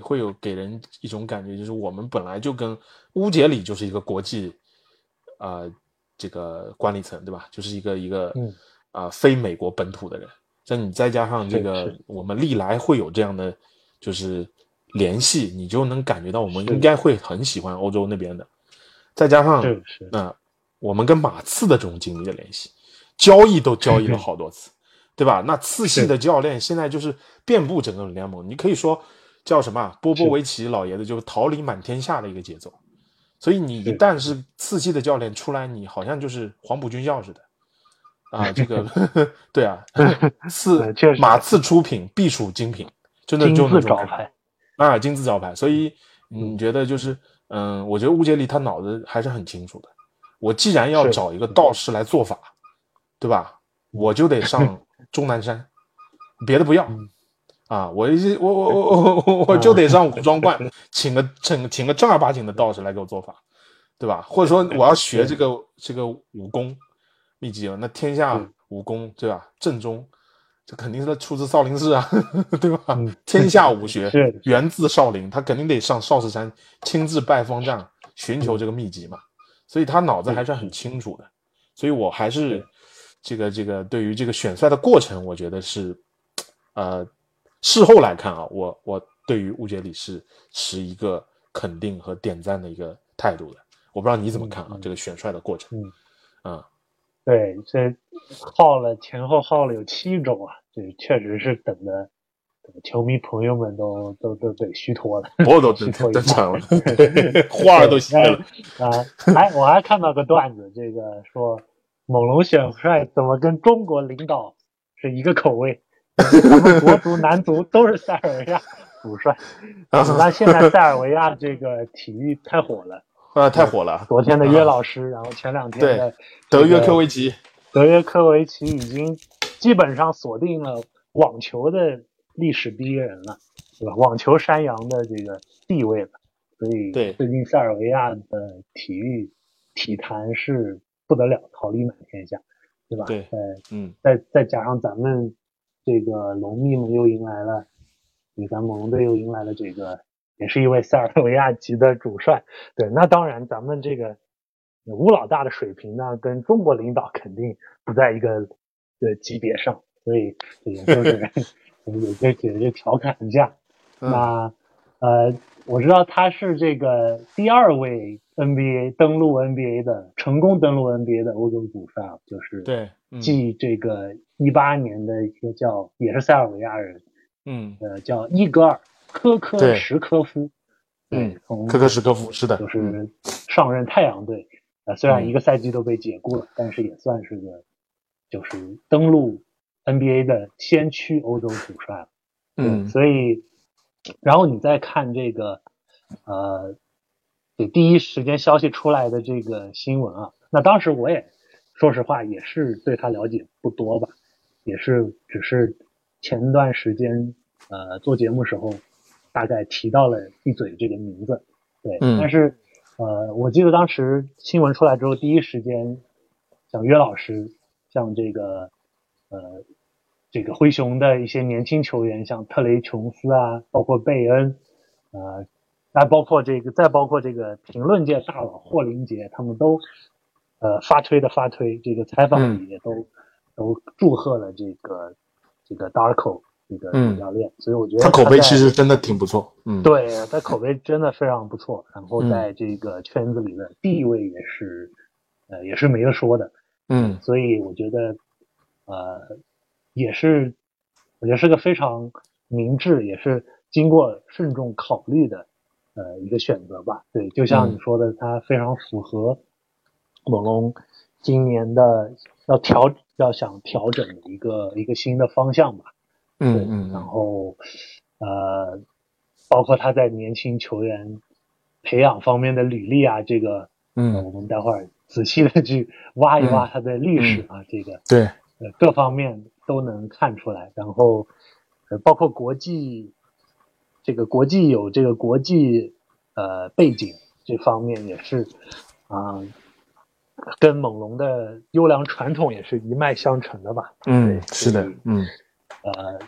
会有给人一种感觉，就是我们本来就跟乌杰里就是一个国际，呃，这个管理层，对吧？就是一个一个，啊，非美国本土的人。这你再加上这个，我们历来会有这样的就是联系，你就能感觉到我们应该会很喜欢欧洲那边的。再加上，那我们跟马刺的这种紧密的联系，交易都交易了 好多次。对吧？那次系的教练现在就是遍布整个联盟，你可以说叫什么？波波维奇老爷子就是桃李满天下的一个节奏。所以你一旦是次系的教练出来，你好像就是黄埔军校似的啊！这个 对啊，次马刺出品必属精品，真的就那种啊，金字招牌。所以你觉得就是嗯，我觉得乌杰里他脑子还是很清楚的。我既然要找一个道士来做法，对吧？我就得上。终南山，别的不要啊！我一我我我我我就得上武装观，请个请请个正儿八经的道士来给我做法，对吧？或者说我要学这个这个武功秘籍了，那天下武功对吧？正宗，这肯定是出自少林寺啊，对吧？天下武学源自少林，他肯定得上少室山亲自拜方丈寻求这个秘籍嘛，所以他脑子还是很清楚的，所以我还是。这个这个对于这个选帅的过程，我觉得是，呃，事后来看啊，我我对于误解里是持一个肯定和点赞的一个态度的。我不知道你怎么看啊？这个选帅的过程，嗯，啊，对，这耗了前后耗了有七周啊，这确实是等的，球迷朋友们都都都得虚脱了，我都虚脱场了，花儿都谢了啊！还，我还看到个段子，这个说。猛龙选帅怎么跟中国领导是一个口味？咱们国足、男足都是塞尔维亚主帅，那现在塞尔维亚这个体育太火了，啊，太火了。昨天的约老师，然后前两天的德约科维奇，德约科维奇已经基本上锁定了网球的历史第一人了，对吧？网球山羊的这个地位了。所以，对最近塞尔维亚的体育体坛是不得了，桃李满天下，对吧？对，呃，嗯，再再加上咱们这个龙迷们又迎来了，咱们猛龙队又迎来了这个，也是一位塞尔维亚籍的主帅。对，那当然，咱们这个吴老大的水平呢，跟中国领导肯定不在一个的级别上，所以也就是 也就也就调侃一下。那呃。我知道他是这个第二位 NBA 登陆 NBA 的成功登陆 NBA 的欧洲主帅，就是对，继这个一八年的一个叫也是塞尔维亚人，嗯，呃，叫伊格尔科科什科夫，对，科科什科夫是的，就是上任太阳队，呃，虽然一个赛季都被解雇了，但是也算是个就是登陆 NBA 的先驱欧洲主帅了，嗯，所以。然后你再看这个，呃，对第一时间消息出来的这个新闻啊，那当时我也说实话也是对他了解不多吧，也是只是前段时间呃做节目时候大概提到了一嘴这个名字，对，但是呃我记得当时新闻出来之后，第一时间像约老师，像这个呃。这个灰熊的一些年轻球员，像特雷琼斯啊，包括贝恩，呃，那包括这个，再包括这个评论界大佬霍林杰，他们都呃发推的发推，这个采访里也都都祝贺了这个这个 Darko 这个主教练，所以我觉得他口碑其实真的挺不错，嗯，对他口碑真的非常不错，然后在这个圈子里的地位也是呃也是没得说的，嗯，所以我觉得呃。也是，我觉得是个非常明智，也是经过慎重考虑的，呃，一个选择吧。对，就像你说的，它非常符合猛龙今年的要调要想调整的一个一个新的方向吧。嗯嗯。然后，呃，包括他在年轻球员培养方面的履历啊，这个，嗯，我们待会儿仔细的去挖一挖他的历史啊，这个，对，呃，各方面。都能看出来，然后，呃，包括国际，这个国际有这个国际呃背景这方面也是啊，跟猛龙的优良传统也是一脉相承的吧？嗯，是的，嗯，呃，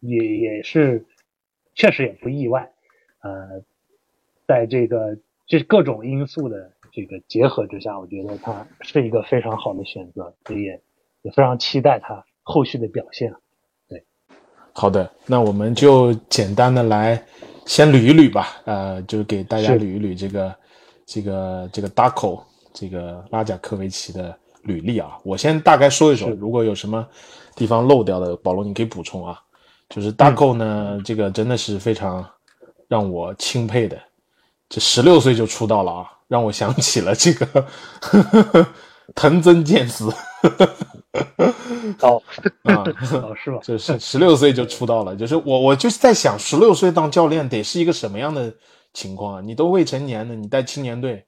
也也是，确实也不意外，呃，在这个这各种因素的这个结合之下，我觉得它是一个非常好的选择，所以也也非常期待他。后续的表现，对，好的，那我们就简单的来先捋一捋吧，呃，就给大家捋一捋这个这个这个 Darko 这个拉贾科维奇的履历啊。我先大概说一说，如果有什么地方漏掉的，保罗你可以补充啊。就是 Darko 呢，这个真的是非常让我钦佩的，这十六岁就出道了啊，让我想起了这个 藤真健司。哦 啊 哦是吧？就是十六岁就出道了，就是我我就是在想，十六岁当教练得是一个什么样的情况啊？你都未成年的，你带青年队，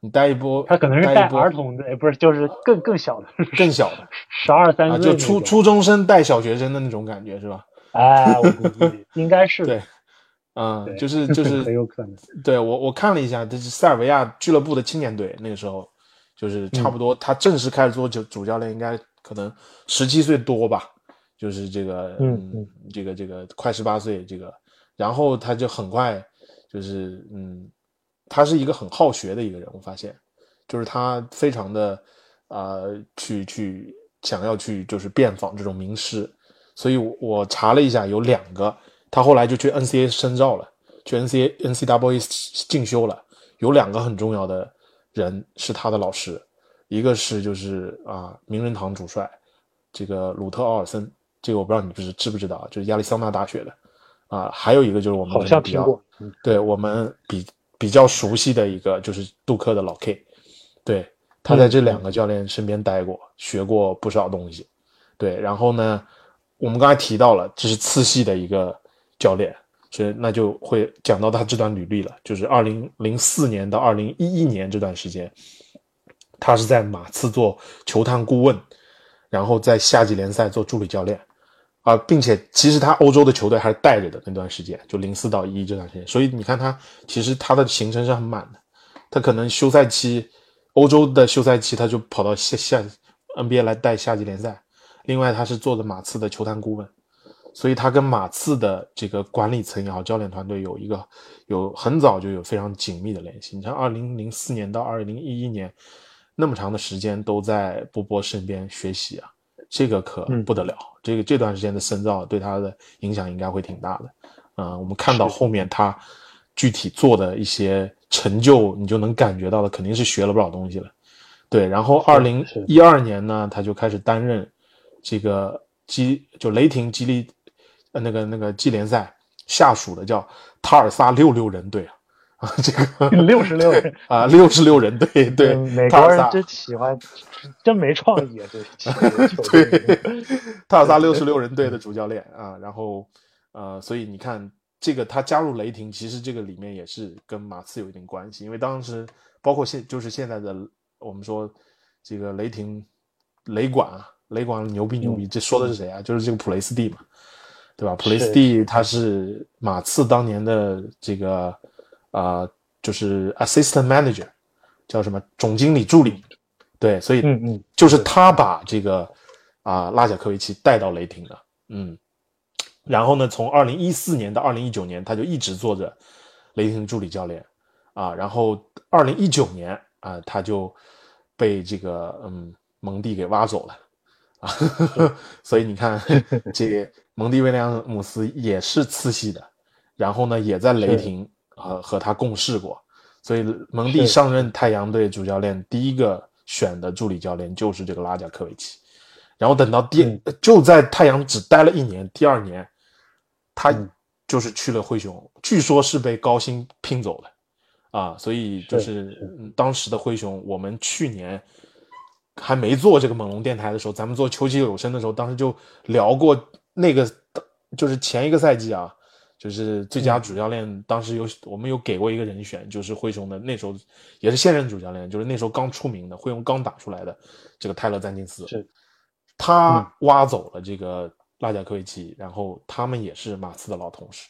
你带一波，他可能是带儿童队，不是就是更更小的，更小的，十二三岁，就初初中生带小学生的那种感觉是吧？哎，我估计应该是对，嗯，就是就是很有可能。对我我看了一下，这是塞尔维亚俱乐部的青年队，那个时候就是差不多，他正式开始做主主教练应该。可能十七岁多吧，就是这个，嗯，这个这个快十八岁，这个，然后他就很快，就是嗯，他是一个很好学的一个人，我发现，就是他非常的啊，去去想要去就是遍访这种名师，所以我查了一下，有两个，他后来就去 NCA 深造了，去 NCA NCAA 进修了，有两个很重要的人是他的老师。一个是就是啊，名人堂主帅，这个鲁特奥尔森，这个我不知道你不是知不知道，就是亚利桑那大学的，啊，还有一个就是我们好像听过，对我们比比较熟悉的一个就是杜克的老 K，对他在这两个教练身边待过，学过不少东西，对，然后呢，我们刚才提到了这是次系的一个教练，所以那就会讲到他这段履历了，就是二零零四年到二零一一年这段时间，他是在马刺做球探顾问，然后在夏季联赛做助理教练，啊，并且其实他欧洲的球队还是带着的那段时间，就零四到一这段时间，所以你看他其实他的行程是很满的，他可能休赛期，欧洲的休赛期他就跑到夏夏 NBA 来带夏季联赛，另外他是做的马刺的球探顾问。所以他跟马刺的这个管理层也好，教练团队有一个有很早就有非常紧密的联系。你看二零零四年到二零一一年那么长的时间都在波波身边学习啊，这个可不得了。这个这段时间的深造对他的影响应该会挺大的。嗯，我们看到后面他具体做的一些成就，你就能感觉到的肯定是学了不少东西了。对，然后二零一二年呢，他就开始担任这个激就雷霆激励呃。那个那个季联赛下属的叫塔尔萨六六人队啊啊，这个六十六人 啊，六十六人队对，美国人真喜欢，真没创意啊，这对，塔尔萨六十六人队的主教练啊，然后呃，所以你看这个他加入雷霆，其实这个里面也是跟马刺有一定关系，因为当时包括现就是现在的我们说这个雷霆雷管啊，雷管牛逼牛逼，这说的是谁啊？就是这个普雷斯蒂嘛。对吧？普雷斯蒂他是马刺当年的这个啊，就是 assistant manager，叫什么总经理助理。对，所以嗯嗯，就是他把这个啊拉贾科维奇带到雷霆的。嗯，然后呢，从二零一四年到二零一九年，他就一直做着雷霆助理教练啊。然后二零一九年啊，他就被这个嗯蒙蒂给挖走了啊。所以你看这。蒙蒂威廉姆斯也是次系的，然后呢，也在雷霆和和他共事过，所以蒙蒂上任太阳队主教练第一个选的助理教练就是这个拉贾科维奇，然后等到第就在太阳只待了一年，第二年他就是去了灰熊，据说是被高薪聘走的，啊，所以就是当时的灰熊，我们去年还没做这个猛龙电台的时候，咱们做球季有声的时候，当时就聊过。那个就是前一个赛季啊，就是最佳主教练，当时有我们有给过一个人选，就是灰熊的那时候也是现任主教练，就是那时候刚出名的灰熊刚打出来的这个泰勒·詹金斯，是他挖走了这个拉贾科维奇，然后他们也是马刺的老同事。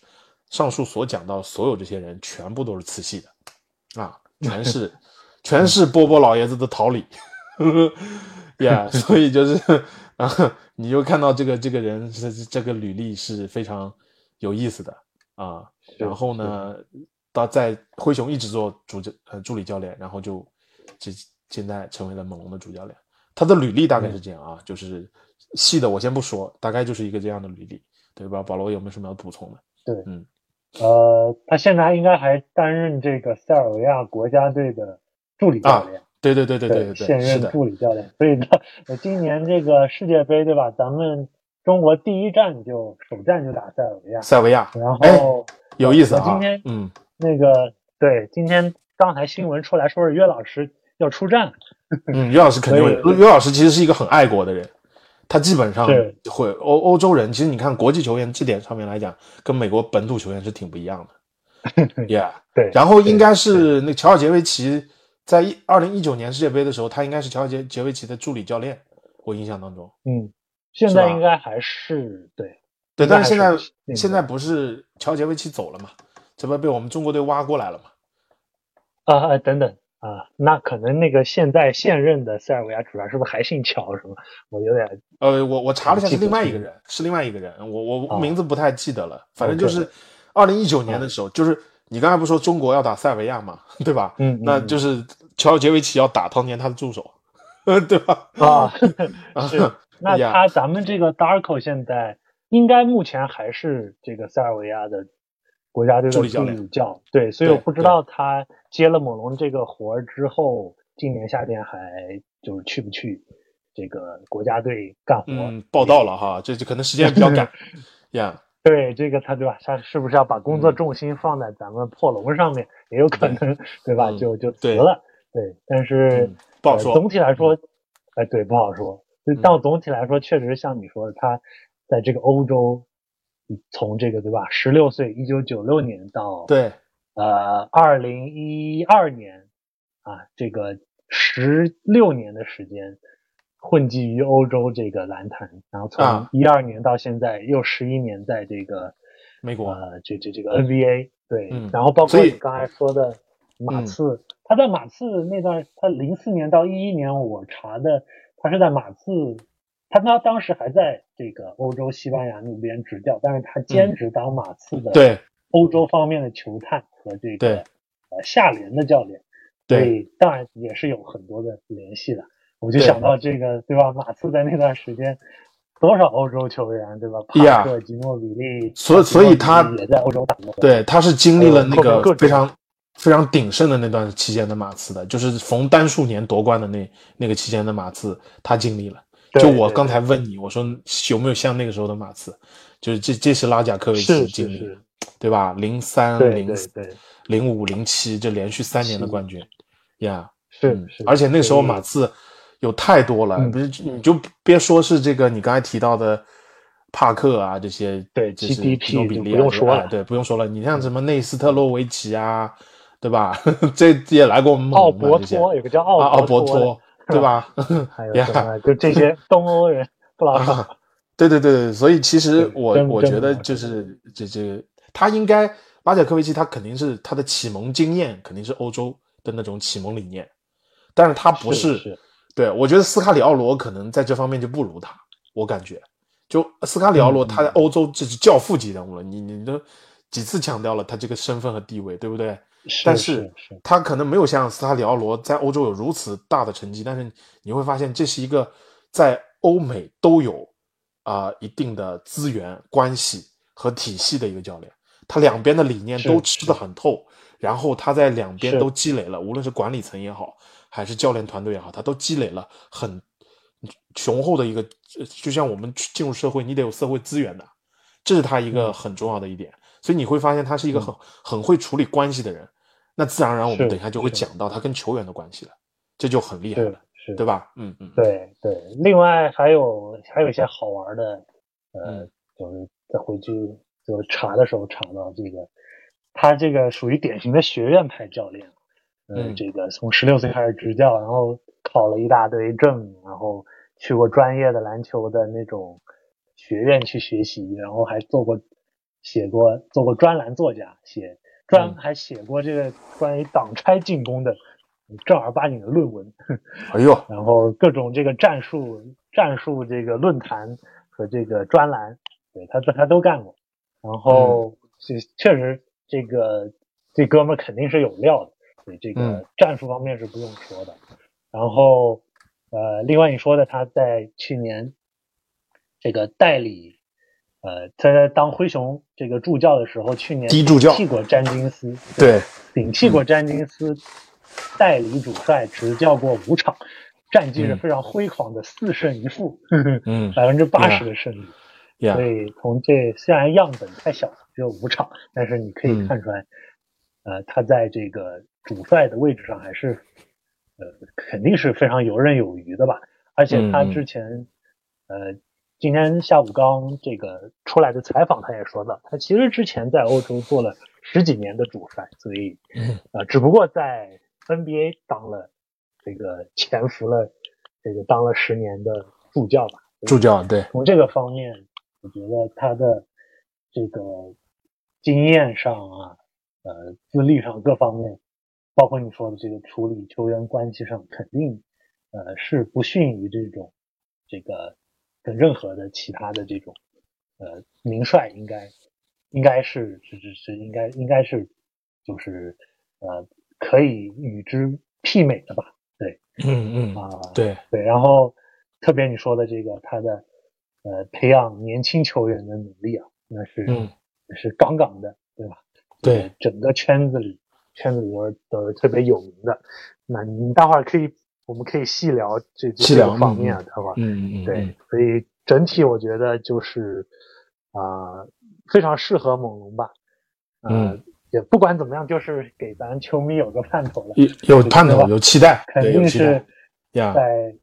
上述所讲到所有这些人全部都是次系的啊，全是 全是波波老爷子的桃李，呀，所以就是啊。你就看到这个这个人这这个履历是非常有意思的啊，然后呢，到在灰熊一直做主教呃助理教练，然后就这现在成为了猛龙的主教练。他的履历大概是这样啊，就是细的我先不说，大概就是一个这样的履历，对吧？保罗有没有什么要补充的？对，嗯，呃，他现在应该还担任这个塞尔维亚国家队的助理教练。对对对对对对，现任助理教练，所以呢，今年这个世界杯对吧？咱们中国第一站就首战就打塞尔维亚，塞尔维亚，然后有意思啊。今天嗯，那个对，今天刚才新闻出来说是约老师要出战，嗯，约老师肯定会。约老师其实是一个很爱国的人，他基本上会欧欧洲人。其实你看国际球员这点上面来讲，跟美国本土球员是挺不一样的。Yeah，对。然后应该是那乔尔杰维奇。在一二零一九年世界杯的时候，他应该是乔尔杰杰维奇的助理教练，我印象当中。嗯，现在应该还是对对，但是现在现在不是乔杰维奇走了嘛？这不被我们中国队挖过来了嘛？啊啊，等等啊，那可能那个现在现任的塞尔维亚主帅是不是还姓乔？什么？我有点呃，我我查了一下，是另外一个人，是另外一个人，我我名字不太记得了，反正就是二零一九年的时候，就是。你刚才不说中国要打塞尔维亚嘛，对吧？嗯，那就是乔尔杰维奇要打当年他的助手，对吧？啊，是。那他咱们这个 Darko 现在应该目前还是这个塞尔维亚的国家队的助理教练，教对，所以我不知道他接了猛龙这个活儿之后，今年夏天还就是去不去这个国家队干活？嗯，报道了哈，这就可能时间比较赶，呀。对这个他对吧？他是不是要把工作重心放在咱们破龙上面？也有可能对吧？就就辞了。对，但是不好说。总体来说，哎，对，不好说。但总体来说，确实像你说的，他在这个欧洲从这个对吧，十六岁，一九九六年到对，呃二零一二年啊，这个十六年的时间混迹于欧洲这个篮坛，然后从啊。一二年到现在又十一年在这个美国呃这这这个 NBA 对，嗯。然后包括你刚才说的马嗯。刺，他在马刺那段，他零四年到一一年我查的，他是在马刺，他他当时还在这个欧洲西班牙那边执教，但是他兼职当马刺的嗯对欧洲方面的球探和这对个呃下联的教练，所对以当然也是有很多的联系的。我就想到这个，对吧？马刺在那段时间，多少欧洲球员，对吧？帕克、吉诺比利，所以所以他也在欧洲打过。对，他是经历了那个非常非常鼎盛的那段期间的马刺的，就是逢单数年夺冠的那那个期间的马刺，他经历了。就我刚才问你，我说有没有像那个时候的马刺？就是这这是拉贾科维奇是经历的是是，对吧？零三、对零对对，零五、零七，这连续三年的冠军，呀、嗯是是，而且那时候马刺有太多了，嗯不是你就别说是这个你刚才提到的帕克啊这些，对这是 GDP 吉诺比利啊不用说了对，不用说了。你像什么内斯特洛维奇啊，对吧？这也来过我们奥猛龙啊这些伯托有个叫啊奥奥伯托对吧？还有呀什么就这些 东欧人不老少。啊，对对对对，所以其实我我觉得就是这这他应该拉贾科维奇，他肯定是他的启蒙经验肯定是欧洲的那种启蒙理念，但是他不是是对我觉得斯卡里奥罗可能在这方面就不如他，我感觉就斯卡里奥罗嗯他在欧洲这是教父级人物了，你你都几次强调了他这个身份和地位，对不对？但是他可能没有像斯塔里奥罗在欧洲有如此大的成绩，但是你会发现这是一个在欧美都有啊、一定的资源关系和体系的一个教练，他两边的理念都吃得。很透，然后他在两边都积累了，无论是管理层也好，还是教练团队也好，他都积累了很雄厚的一个，呃就像我们进入社会，你得有社会资源的，这是他一嗯。个很重要的一点。所以你会发现他是一个很、很会处理关系的人，那自然而然我们等一下就会讲到他跟球员的关系了，这就很厉害了，是，对吧？嗯嗯，对对，另外还有还有一些好玩的，呃，嗯。就是再回去就查的时候查到这个，他这个属于典型的学院派教练，呃，嗯。这个从十六岁开始执教，然后考了一大堆证，然后去过专业的篮球的那种学院去学习，然后还做过写过做过专栏作家，写专、门还写过这个关于挡拆进攻的正儿八经的论文。哎呦，然后各种这个战术、战术这个论坛和这个专栏，对他他都干过。然后这确实这个这哥们儿肯定是有料的，对这嗯个战术方面是不用说的。然后呃，另外你说的他在去年这个代理。呃，他在当灰熊这个助教的时候，去年低助教顶替过詹金斯，对，顶替过詹金斯代理主帅，执教过五场，战绩是非常辉煌的，四胜一负，嗯。百分之八十的胜率。呀所，以从这虽然样本太小，只有五场，但是你可以嗯。看出来，呃，他在这个主帅的位置上还是，呃，肯定是非常游刃有余的吧。而且他之前，呃，今天下午刚这个出来的采访，他也说到，他其实之前在欧洲做了十几年的主帅，所以，嗯呃，只不过在 NBA 当了这个潜伏了这个当了十年的助教吧。助教对，从这个方面，我觉得他的这个经验上啊，呃，资历上各方面，包括你说的这个处理球员关系上，肯定呃是不逊于这种这个跟任何的其他的这种呃名帅应该应该是是是是应该应该是就是呃可以与之媲美的吧？对嗯嗯，啊、对，对，然后特别你说的这个他的呃培养年轻球员的努力啊，那是、嗯是杠杠的，对吧？对整个圈子里圈子里边都是特别有名的。那你待会儿可以我们可以细聊这这这细聊个方面啊，待会儿。嗯嗯对嗯，所以整体我觉得就是啊、非常适合猛龙吧。呃、嗯，也不管怎么样，就是给咱球迷有个盼头了。有有盼头，有期待，肯定是，在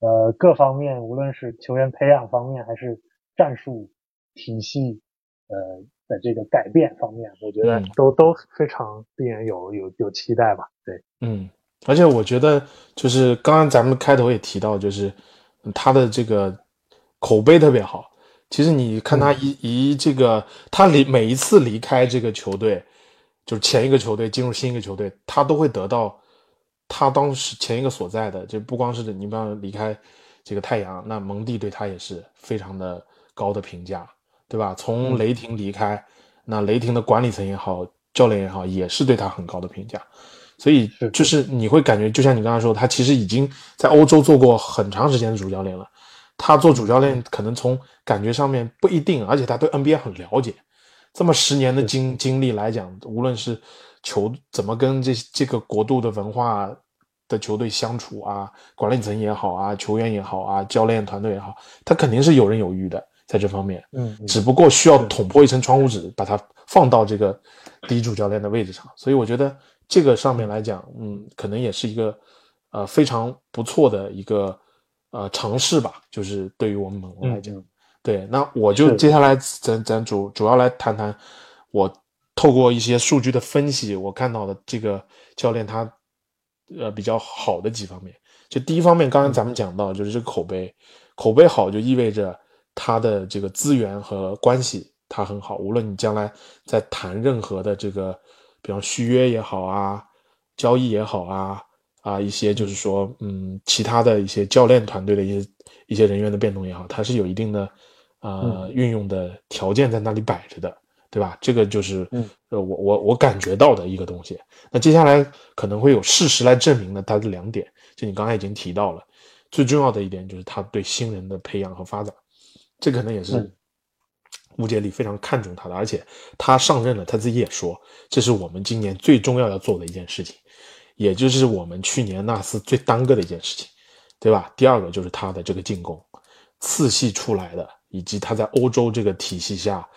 呃各方面，无论是球员培养方面，还是战术体系呃的这个改变方面，我觉得嗯都、都非常令人有有有期待吧。对，嗯，而且我觉得就是刚刚咱们开头也提到，就是嗯他的这个口碑特别好。其实你看他一一这个他离每一次离开这个球队，就是前一个球队进入新一个球队，他都会得到他当时前一个所在的，就不光是你比方离开这个太阳，那蒙蒂对他也是非常的高的评价，对吧？从雷霆离开，那雷霆的管理层也好，教练也好，也是对他很高的评价。所以就是你会感觉，就像你刚才说，他其实已经在欧洲做过很长时间的主教练了。他做主教练可能从感觉上面不一定，而且他对 NBA 很了解。这么十年的经经历来讲，无论是球怎么跟这这个国度的文化的球队相处啊，管理层也好啊，球员也好啊，教练团队也好，他肯定是游刃有余的在这方面。嗯，嗯只不过需要捅破一层窗户纸，把他放到这个第一主教练的位置上。所以我觉得这个上面来讲，嗯，可能也是一个呃非常不错的一个呃尝试吧，就是对于我们猛龙来讲。嗯对，那我就接下来咱咱主主要来谈谈我透过一些数据的分析，我看到的这个教练他呃比较好的几方面。就第一方面，刚刚咱们讲到，就是这个口碑，口碑好就意味着他的这个资源和关系他很好，无论你将来在谈任何的这个，比方续约也好啊，交易也好啊，啊一些就是说，嗯，其他的一些教练团队的一些一些人员的变动也好，它是有一定的呃运用的条件在那里摆着的，对吧？这个就是嗯呃我我我感觉到的一个东西。那接下来可能会有事实来证明呢，它的两点，就你刚才已经提到了，最重要的一点就是他对新人的培养和发展，这可能也是嗯乌杰里非常看重他的，而且他上任了，他自己也说，这是我们今年最重要要做的一件事情，也就是我们去年纳斯最耽搁的一件事情，对吧？第二个就是他的这个进攻，次系出来的，以及他在欧洲这个体系下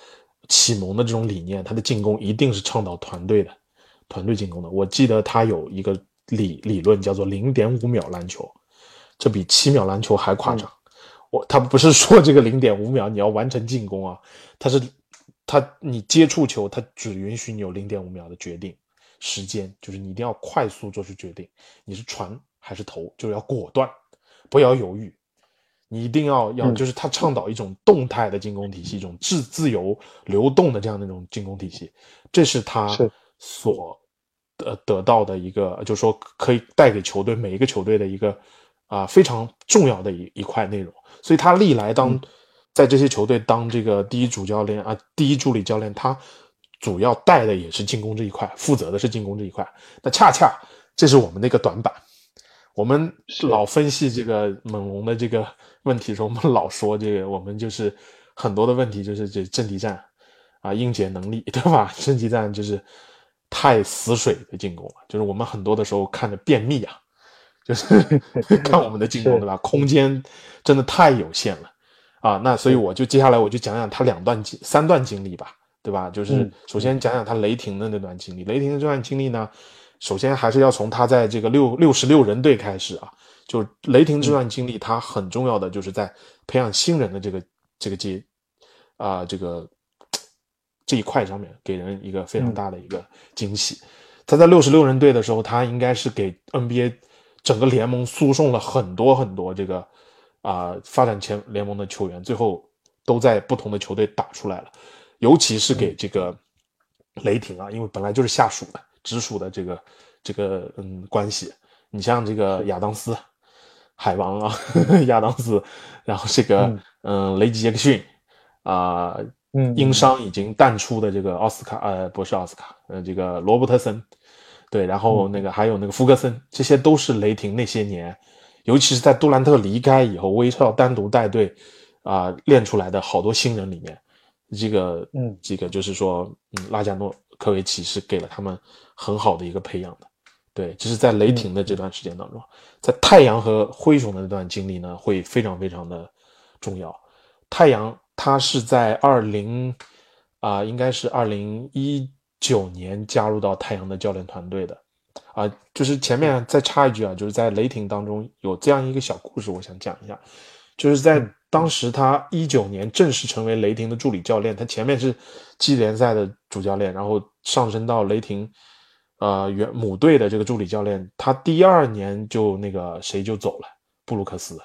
启蒙的这种理念，他的进攻一定是倡导团队的，团队进攻的。我记得他有一个理理论叫做零点五秒篮球，这比七秒篮球还夸张。我他不是说这个零点五秒你要完成进攻啊，他是他你接触球，他只允许你有零点五秒的决定时间，就是你一定要快速做出决定，你是传还是投，就是要果断，不要犹豫。你一定要要，嗯就是他倡导一种动态的进攻体系，一种自自由流动的这样的一种进攻体系，这是他所呃得到的一个，就是说可以带给球队每一个球队的一个啊、非常重要的一一块内容。所以他历来当、在这些球队当这个第一主教练啊、第一助理教练，他主要带的也是进攻这一块，负责的是进攻这一块。那恰恰这是我们的一个短板。我们是老分析这个猛龙的这个问题的时候，我们老说这个，我们就是很多的问题就是这阵地战啊，应解能力，对吧？阵地战就是太死水的进攻了，就是我们很多的时候看着便秘啊，就是 看我们的进攻，对吧？空间真的太有限了啊。那所以我就接下来我就讲讲他两段经三段经历吧，对吧？就是嗯首先讲讲他雷霆的那段经历。雷霆的这段经历呢，首先还是要从他在这个六六十六人队开始啊。就雷霆这段经历，他很重要的就是在培养新人的这个这个阶啊、这个这一块上面，给人一个非常大的一个惊喜。他在六十六人队的时候，他应该是给 NBA 整个联盟输送了很多很多这个啊、发展前联盟的球员，最后都在不同的球队打出来了。尤其是给这个雷霆啊，因为本来就是下属的、直属的这个这个嗯关系。你像这个亚当斯、海王啊，亚当斯，然后这个嗯雷吉杰克逊啊、嗯因伤已经淡出的这个奥斯卡，呃，不是奥斯卡，呃，这个罗伯特森，对，然后那个还有那个福格森，这些都是雷霆那些年，尤其是在杜兰特离开以后，威少单独带队啊、练出来的好多新人里面，这个，嗯。这个就是说，嗯，拉贾诺科维奇是给了他们很好的一个培养的，对，这是在雷霆的这段时间当中，在太阳和灰熊的那段经历呢，会非常非常的重要。太阳他是在二零啊，应该是二零一九年加入到太阳的教练团队的啊，就是前面再插一句啊，就是在雷霆当中有这样一个小故事，我想讲一下，就是在当时他一九年正式成为雷霆的助理教练，他前面是季联赛的主教练，然后上升到雷霆，呃，原母队的这个助理教练。他第二年就那个谁就走了，布鲁克斯，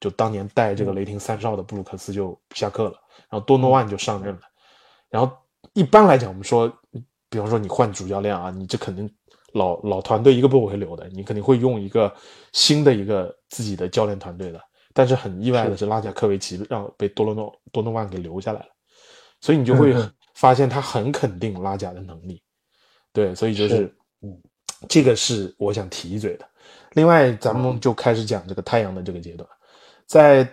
就当年带这个雷霆三少的布鲁克斯就下课了，然后多诺万就上任了。然后一般来讲，我们说，比方说你换主教练啊，你这肯定老老团队一个不会留的，你肯定会用一个新的一个自己的教练团队的。但是很意外的是，拉贾科维奇让被多罗诺多诺万给留下来了，所以你就会发现他很肯定拉贾的能力。对，所以就是，嗯，这个是我想提一嘴的。另外，咱们就开始讲这个太阳的这个阶段，在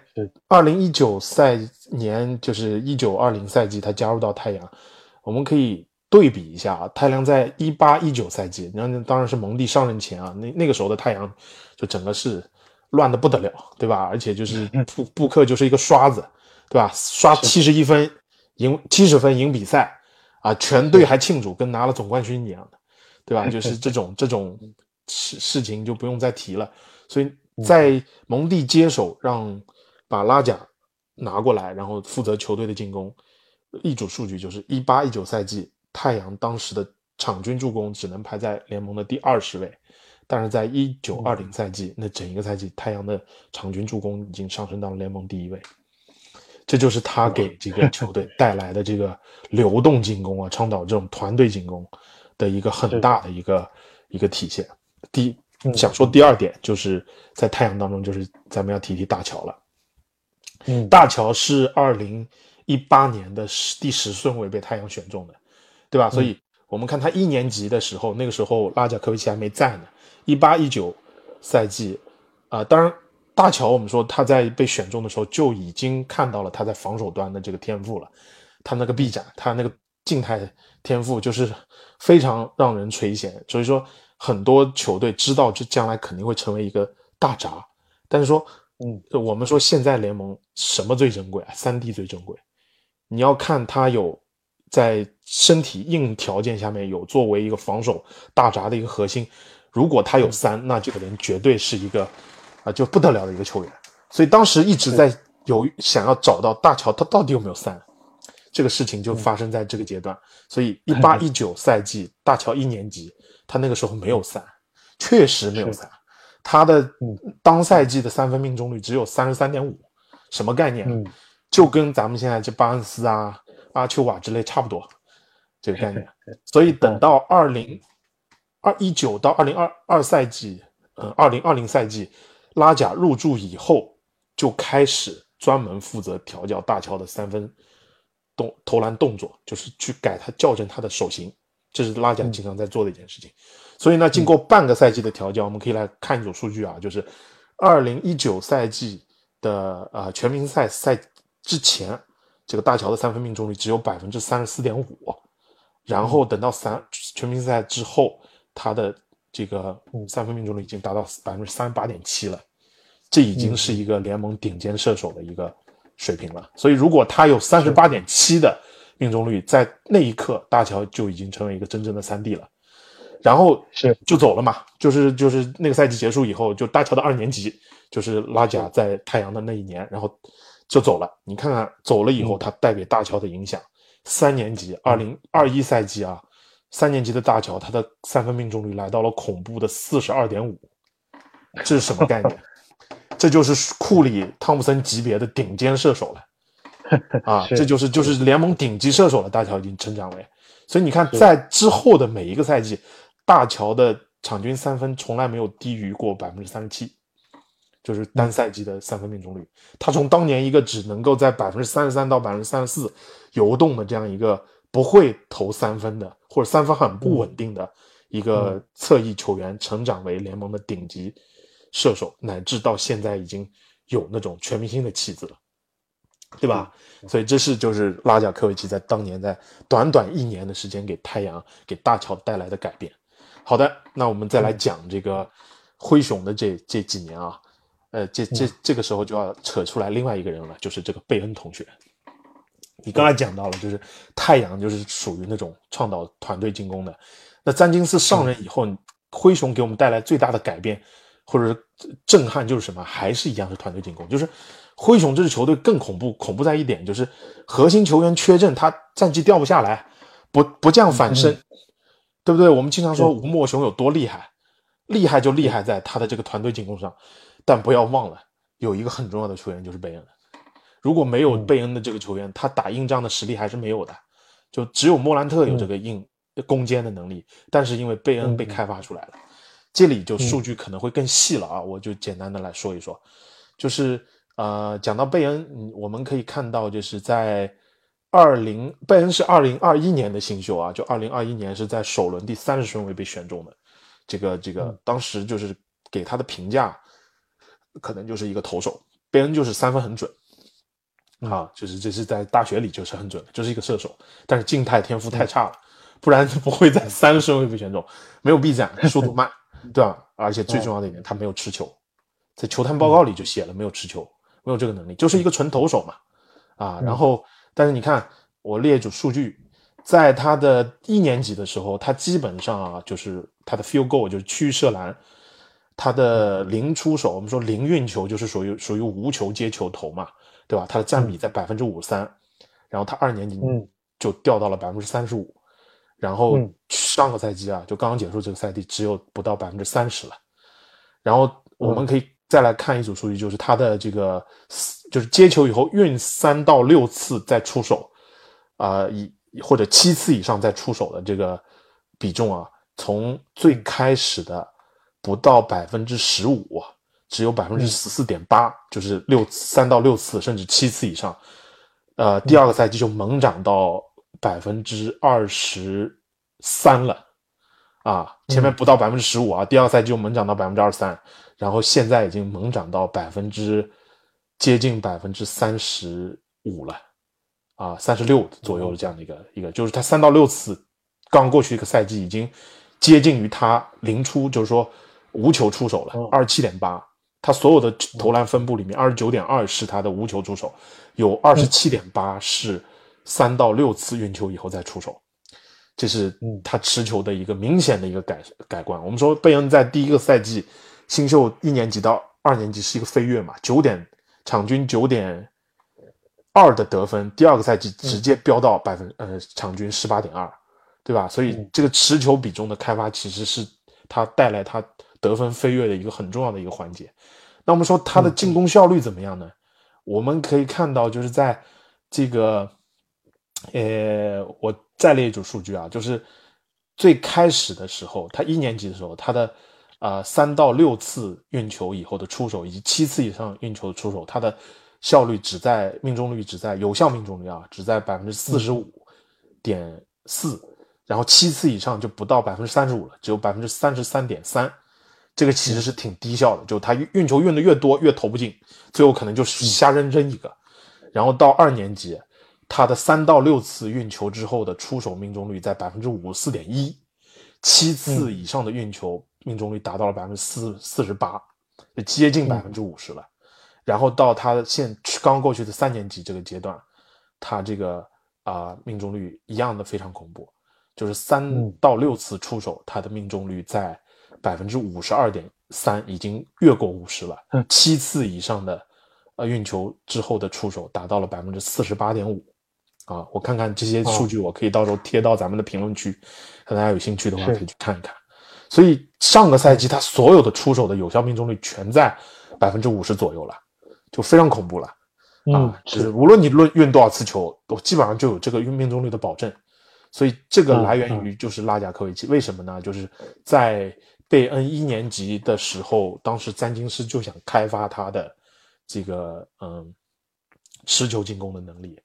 二零一九赛年，就是一九二零赛季，他加入到太阳，我们可以对比一下啊。太阳在一八一九赛季，那当然是蒙蒂上任前啊，那那个时候的太阳就整个是。乱的不得了，对吧？而且就是布布克就是一个刷子，对吧？刷七十一分赢七十分赢比赛啊，全队还庆祝，跟拿了总冠军一样的，对吧？就是这种这种事事情就不用再提了。所以在蒙蒂接手让把拉贾拿过来，然后负责球队的进攻，一组数据就是一八一九赛季太阳当时的场均助攻只能排在联盟的第二十位。但是在一九二零赛季，那整一个赛季，太阳的场均助攻已经上升到了联盟第一位，这就是他给这个球队带来的这个流动进攻啊，倡导这种团队进攻的一个很大的一个一个体现。第想说第二点，就是在太阳当中，就是咱们要提提大乔了。嗯，大乔是二零一八年的十第十顺位被太阳选中的，对吧？所以我们看他一年级的时候，那个时候拉贾科维奇还没在呢。一八一九赛季，啊，当然，大乔我们说他在被选中的时候就已经看到了他在防守端的这个天赋了，他那个臂展，他那个静态天赋就是非常让人垂涎。所以说，很多球队知道这将来肯定会成为一个大闸。但是说，嗯，我们说现在联盟什么最珍贵啊？三 D 最珍贵，你要看他有在身体硬条件下面有作为一个防守大闸的一个核心。如果他有三，那这个人绝对是一个啊，就不得了的一个球员。所以当时一直在有想要找到大乔，他到底有没有三？这个事情就发生在这个阶段。所以 一八一九赛季，大乔一年级，他那个时候没有三，确实没有三。他的当赛季的三分命中率只有三十三点五，什么概念？就跟咱们现在这巴恩斯啊、阿丘瓦之类差不多，这个概念。所以等到二零。二一九到二零二二赛季，嗯，二零二零赛季，拉贾入驻以后，就开始专门负责调教大乔的三分动投篮动作，就是去改他校正他的手型，这是拉贾经常在做的一件事情。所以呢，经过半个赛季的调教，我们可以来看一组数据啊，就是二零一九赛季的呃全明星赛赛之前，这个大乔的三分命中率只有百分之三十四点五，然后等到三全明星赛之后。他的这个三分命中率已经达到百分之三十八点七了，这已经是一个联盟顶尖射手的一个水平了。所以，如果他有三十八点七的命中率，在那一刻，大乔就已经成为一个真正的三 D 了。然后是就走了嘛，就是就是那个赛季结束以后，就大乔的二年级，就是拉贾在太阳的那一年，然后就走了。你看看走了以后，他带给大乔的影响。三年级，二零二一赛季啊。三年级的大乔，他的三分命中率来到了恐怖的四十二点五，这是什么概念？这就是库里、汤普森级别的顶尖射手了 啊！这就是就是联盟顶级射手了。大乔已经成长为，所以你看，在之后的每一个赛季，大乔的场均三分从来没有低于过百分之三十七，就是单赛季的三分命中率。他从当年一个只能够在百分之三十三到百分之三十四游动的这样一个。不会投三分的，或者三分很不稳定的一个侧翼球员，成长为联盟的顶级射手，乃至到现在已经有那种全明星的气质了，对吧？所以这是就是拉贾科维奇在当年在短短一年的时间给太阳给大乔带来的改变。好的，那我们再来讲这个灰熊的这这几年啊，呃，这这这个时候就要扯出来另外一个人了，就是这个贝恩同学。你刚才讲到了，就是太阳就是属于那种倡导团队进攻的。那詹金斯上任以后，灰熊给我们带来最大的改变或者震撼就是什么？还是一样是团队进攻。就是灰熊这支球队更恐怖，恐怖在一点就是核心球员缺阵，他战绩掉不下来，不不降反升，对不对？我们经常说吴莫雄有多厉害，厉害就厉害在他的这个团队进攻上，但不要忘了有一个很重要的球员就是贝恩，如果没有贝恩的这个球员，他打硬仗的实力还是没有的，就只有莫兰特有这个硬攻坚的能力，但是因为贝恩被开发出来了。这里就数据可能会更细了啊，我就简单的来说一说，就是呃，讲到贝恩，我们可以看到，就是在二零贝恩是二零二一年的新秀啊，就二零二一年是在首轮第三十顺位被选中的，这个这个当时就是给他的评价，可能就是一个投手，贝恩就是三分很准，啊，就是这是在大学里就是很准，就是一个射手，但是静态天赋太差了，不然不会在三十顺位被选中，没有臂展，速度慢。对吧？而且最重要的一点，他没有持球，在球探报告里就写了没有持球，没有这个能力，就是一个纯投手嘛。啊，然后，但是你看我列组数据，在他的一年级的时候，他基本上啊，就是他的 field goal 就是区域射篮，他的零出手，我们说零运球就是属于属于无球接球投嘛，对吧？他的占比在百分之五十三，然后他二年级就掉到了百分之三十五。然后上个赛季啊，就刚刚结束这个赛季，只有不到百分之三十了。然后我们可以再来看一组数据，就是他的这个就是接球以后运三到六次再出手，啊，以或者七次以上再出手的这个比重啊，从最开始的不到百分之十五，只有百分之十四点八，就是六三到六次甚至七次以上，呃，第二个赛季就猛涨到。百分之二十三了，啊，前面不到百分之十五啊，第二个赛季就猛涨到百分之二十三，然后现在已经猛涨到百分之接近百分之三十五了，啊，三十六左右的这样的一个一个，就是他三到六次刚过去一个赛季已经接近于他零出，就是说无球出手了，二十七点八，他所有的投篮分布里面二十九点二是他的无球出手，有二十七点八是。三到六次运球以后再出手，这是他持球的一个明显的一个改改观。我们说贝恩在第一个赛季新秀一年级到二年级是一个飞跃嘛，九点场均九点二的得分，第二个赛季直接飙到百分呃场均十八点二，对吧？所以这个持球比重的开发其实是他带来他得分飞跃的一个很重要的一个环节。那我们说他的进攻效率怎么样呢？我们可以看到就是在这个。呃，我再列一组数据啊，就是最开始的时候，他一年级的时候，他的啊三到六次运球以后的出手，以及七次以上运球的出手，他的效率只在命中率只在有效命中率啊，只在百分之四十五点四，然后七次以上就不到百分之三十五了，只有百分之三十三点三，这个其实是挺低效的，就他运球运的越多越投不进，最后可能就瞎扔扔一个，然后到二年级。他的三到六次运球之后的出手命中率在百分之五十四点一，七次以上的运球命中率达到了百分之四四十八，就接近百分之五十了。然后到他现刚过去的三年级这个阶段，他这个啊命中率一样的非常恐怖，就是三到六次出手，他的命中率在百分之五十二点三，已经越过五十了。七次以上的呃运球之后的出手达到了百分之四十八点五。啊，我看看这些数据，我可以到时候贴到咱们的评论区，大家有兴趣的话可以去看一看。所以上个赛季他所有的出手的有效命中率全在百分之五十左右了，就非常恐怖了。啊，就是无论你论运多少次球，都基本上就有这个运命中率的保证。所以这个来源于就是拉贾科维奇，为什么呢？就是在贝恩一年级的时候，当时詹金斯就想开发他的这个嗯持球进攻的能力。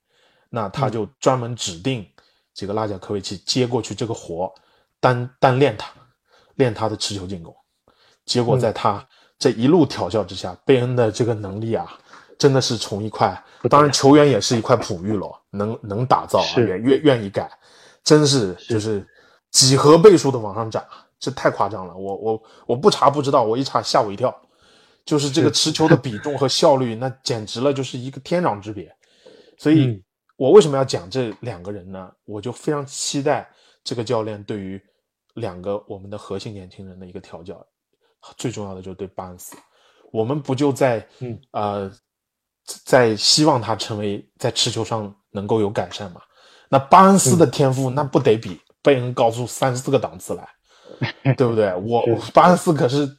那他就专门指定这个拉贾科维奇接过去这个活，单单练他，练他的持球进攻。结果在他这一路调教之下，贝恩的这个能力啊，真的是从一块，当然球员也是一块璞玉了，能能打造，也愿愿意改，真是就是几何倍数的往上涨，这太夸张了。我我我不查不知道，我一查吓我一跳，就是这个持球的比重和效率，那简直了，就是一个天壤之别。所以。我为什么要讲这两个人呢？我就非常期待这个教练对于两个我们的核心年轻人的一个调教，最重要的就是对巴恩斯。我们不就在嗯呃在希望他成为在持球上能够有改善嘛。那巴恩斯的天赋那不得比贝恩高出三四个档次来，对不对？我巴恩斯可是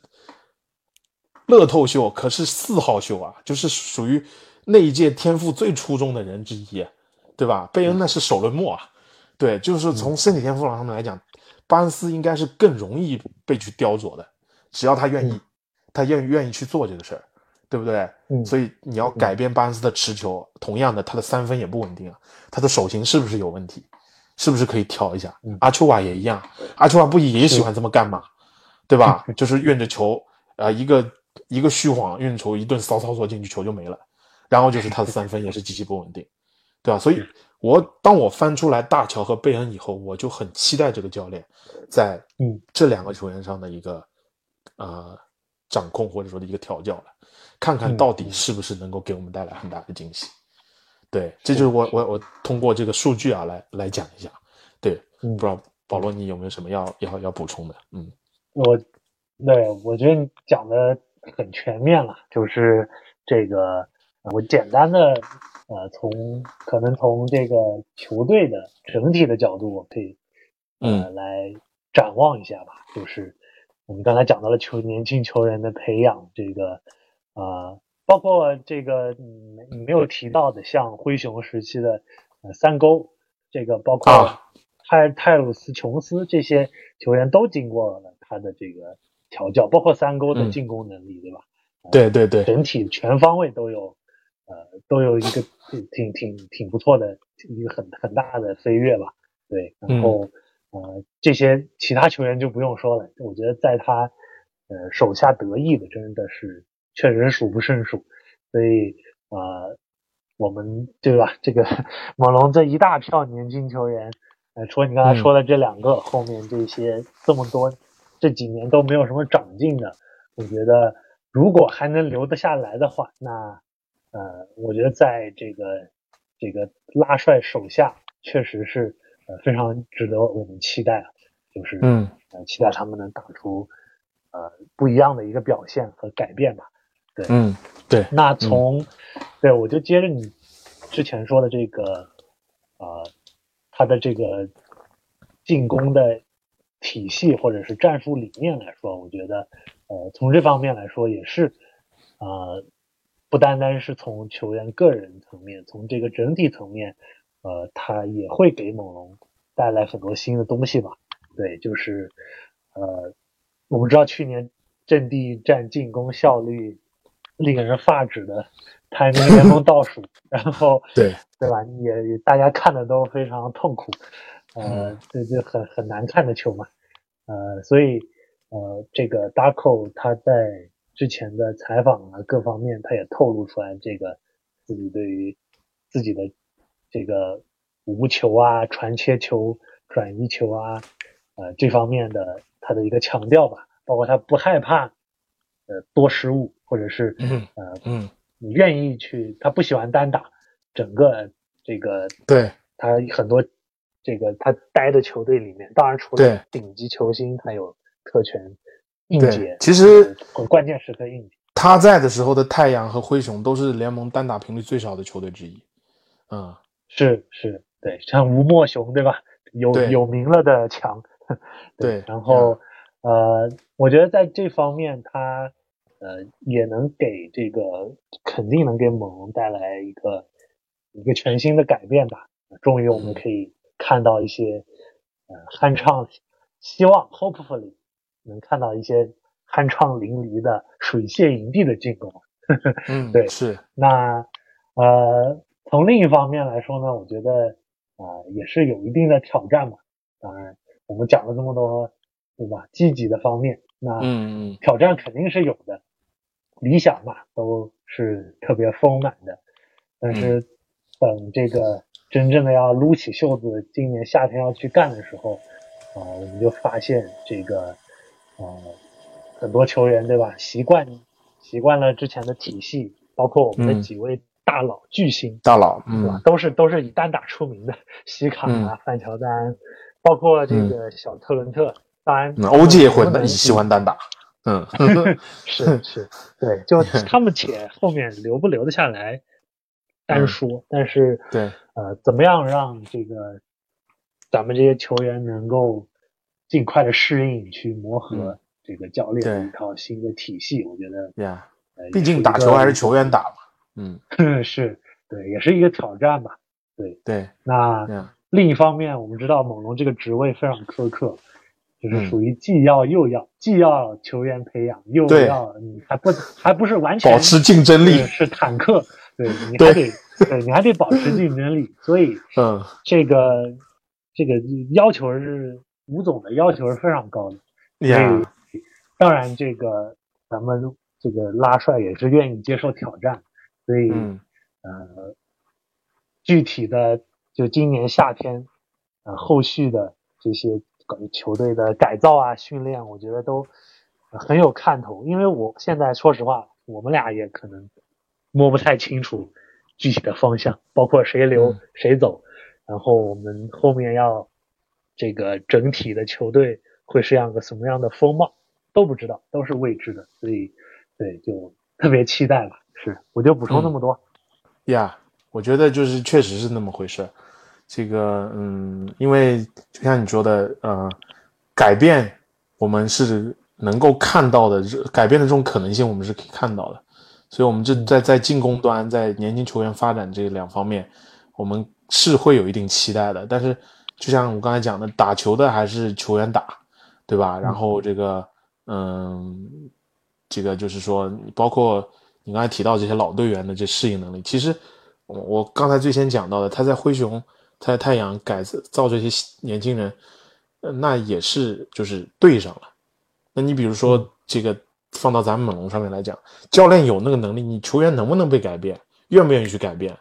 乐透秀，可是四号秀啊，就是属于那一届天赋最出众的人之一，对吧？贝恩那是首轮末啊，对，就是从身体天赋上面来讲，巴恩斯应该是更容易被去雕琢的，只要他愿意，他愿愿意去做这个事儿。对不对？嗯，所以你要改变巴恩斯的持球，同样的，他的三分也不稳定啊，他的手型是不是有问题？是不是可以调一下？阿丘瓦也一样，阿丘瓦不也喜欢这么干嘛？对吧？就是运着球，啊，一个一个虚晃，运球一顿骚操作进去，球就没了。然后就是他的三分也是极其不稳定，对吧？所以，我当我翻出来大乔和贝恩以后，我就很期待这个教练在嗯这两个球员上的一个呃掌控或者说的一个调教了。看看到底是不是能够给我们带来很大的惊喜？对，这就是我我我通过这个数据啊来来讲一下。对，不知道保罗你有没有什么要要要补充的？嗯，我对我觉得你讲的很全面了，就是这个我简单的呃从可能从这个球队的整体的角度，我可以呃来展望一下吧。就是我们刚才讲到了球年轻球员的培养，这个。啊，包括这个你你没有提到的，像灰熊时期的呃三勾，这个包括泰泰鲁斯琼斯这些球员都经过了他的这个调教，包括三勾的进攻能力，对吧？对对对，整体全方位都有呃都有一个挺挺挺不错的一个很很大的飞跃吧。对，然后呃这些其他球员就不用说了，我觉得在他呃手下得意的真的是。确实数不胜数，所以呃，我们对吧？这个猛龙这一大票年轻球员，呃，除了你刚才说的这两个，后面这些这么多这几年都没有什么长进的，我觉得如果还能留得下来的话，那呃，我觉得在这个这个拉帅手下，确实是呃非常值得我们期待，就是嗯，呃，期待他们能打出呃不一样的一个表现和改变吧。对，嗯，对，那从，对我就接着你之前说的这个，呃，他的这个进攻的体系或者是战术理念来说，我觉得，呃，从这方面来说也是，呃，不单单是从球员个人层面，从这个整体层面，呃，他也会给猛龙带来很多新的东西吧。对，就是，呃，我们知道去年阵地战进攻效率。令人发指的排名联盟倒数，然后对 对吧？也大家看的都非常痛苦，呃，这这很很难看的球嘛，呃，所以呃，这个 Darko 他在之前的采访啊各方面，他也透露出来这个自己对于自己的这个无球啊、传切球、转移球啊，呃这方面的他的一个强调吧，包括他不害怕。呃，多失误，或者是呃，嗯，你愿意去，他不喜欢单打，整个这个，对，他很多这个他待的球队里面，当然除了顶级球星，他有特权应接，其实关键时刻应接。他在的时候的太阳和灰熊都是联盟单打频率最少的球队之一，嗯，是是，对，像吴莫雄对吧？有有名了的强，对，然后呃，我觉得在这方面他。呃，也能给这个肯定能给猛龙带来一个一个全新的改变吧。终于我们可以看到一些呃酣畅，希望 hopefully 能看到一些酣畅淋漓的水泄营地的进攻。嗯，对，是。那呃，从另一方面来说呢，我觉得啊也是有一定的挑战嘛。当然，我们讲了这么多，对吧？积极的方面，那嗯挑战肯定是有的。理想嘛，都是特别丰满的，但是等这个真正的要撸起袖子，今年夏天要去干的时候，啊，我们就发现这个，呃，很多球员对吧，习惯习惯了之前的体系，包括我们的几位大佬巨星，大佬，对吧？都是都是以单打出名的，西卡啊，范乔丹，包括这个小特伦特，当然欧记也会喜欢单打。嗯，是是，对，就他们且后面留不留得下来单说，但是对，呃，怎么样让这个咱们这些球员能够尽快的适应，去磨合这个教练的一套新的体系？我觉得，呀，呃毕竟打球还是球员打嘛。嗯，是对，也是一个挑战吧。对对，那呀，另一方面，我们知道猛龙这个职位非常苛刻，就是嗯属于既要又要，既要球员培养，又要你还不还不是完全保持竞争力。是坦克，对，你还得对你还得保持竞争力，所以 嗯，这个这个要求是吴总的要求是非常高的。所以，当然，这个咱们这个拉帅也是愿意接受挑战，所以、嗯呃，具体的就今年夏天，呃，后续的这些关于球队的改造啊、训练，我觉得都呃很有看头。因为我现在说实话，我们俩也可能摸不太清楚具体的方向，包括谁留、嗯谁走，然后我们后面要这个整体的球队会是样个什么样的风貌都不知道，都是未知的，所以对，就特别期待吧。是，我就补充那么多。呀，我觉得就是确实是那么回事儿。这个，嗯，因为就像你说的，呃，改变我们是能够看到的，改变的这种可能性我们是可以看到的。所以，我们这在在进攻端，在年轻球员发展这两方面，我们是会有一定期待的。但是，就像我刚才讲的，打球的还是球员打，对吧？然后这个，嗯，这个就是说，包括你刚才提到这些老队员的这适应能力，其实我我刚才最先讲到的，他在灰熊、他在太阳改造这些年轻人，呃，那也是就是对上了。那你比如说这个放到咱们猛龙上面来讲，教练有那个能力，你球员能不能被改变，愿不愿意去改变，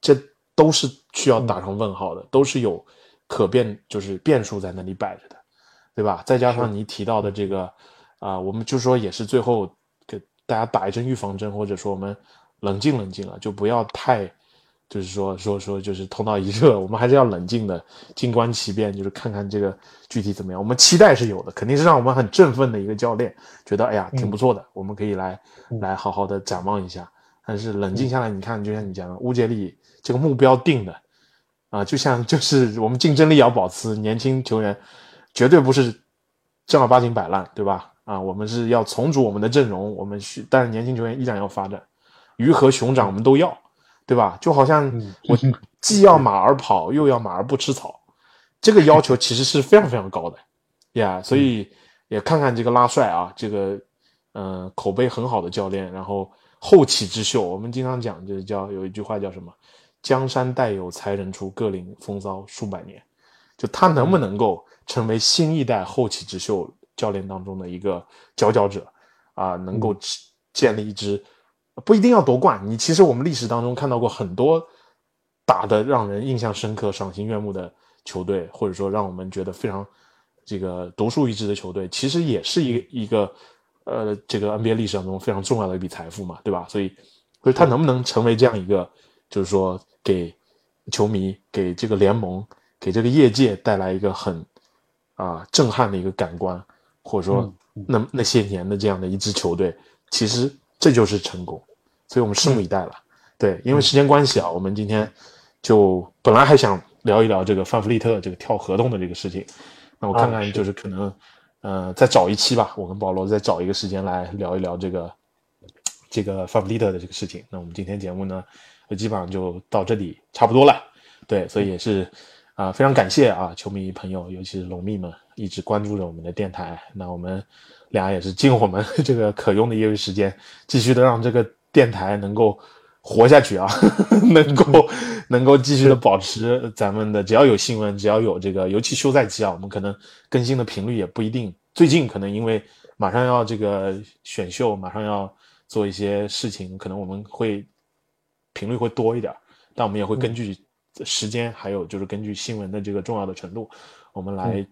这都是需要打上问号的，都是有可变就是变数在那里摆着的，对吧？再加上你提到的这个啊、我们就说也是最后给大家打一针预防针，或者说我们冷静冷静啊，就不要太。就是说说说，就是头脑一热，我们还是要冷静的静观其变，就是看看这个具体怎么样。我们期待是有的，肯定是让我们很振奋的一个教练，觉得哎呀挺不错的，我们可以来来好好的展望一下。但是冷静下来，你看，就像你讲的，乌杰利这个目标定的啊，就像就是我们竞争力要保持，年轻球员绝对不是正儿八经摆烂，对吧？啊，我们是要重组我们的阵容，我们需，但是年轻球员依然要发展，鱼和熊掌我们都要。对吧？就好像我既要马儿跑，又要马儿不吃草，这个要求其实是非常非常高的呀。所以也看看这个拉帅啊，这个嗯、呃口碑很好的教练，然后后起之秀，我们经常讲就是叫有一句话叫什么？江山代有才人出，各领风骚数百年。就他能不能够成为新一代后起之秀教练当中的一个佼佼者啊？能够建立一支。不一定要夺冠，你其实我们历史当中看到过很多打的让人印象深刻、赏心悦目的球队，或者说让我们觉得非常这个独树一帜的球队，其实也是一个一个呃这个 NBA 历史当中非常重要的一笔财富嘛，对吧？所以，所以他能不能成为这样一个，就是说给球迷、给这个联盟、给这个业界带来一个很啊、震撼的一个感官，或者说那那些年的这样的一支球队，其实这就是成功。所以我们拭目以待了。对，因为时间关系啊，我们今天就本来还想聊一聊这个范弗利特这个跳合同的这个事情。那我看看，就是可能，呃，再找一期吧，我跟保罗再找一个时间来聊一聊这个这个范弗利特的这个事情。那我们今天节目呢，就基本上就到这里差不多了。对，所以也是啊、非常感谢啊，球迷朋友，尤其是龙迷们一直关注着我们的电台。那我们俩也是尽我们这个可用的业余时间，继续的让这个电台能够活下去啊，能够能够继续的保持咱们的，只要有新闻，只要有这个，尤其休赛期啊，我们可能更新的频率也不一定。最近可能因为马上要这个选秀，马上要做一些事情，可能我们会频率会多一点，但我们也会根据时间，还有就是根据新闻的这个重要的程度，我们来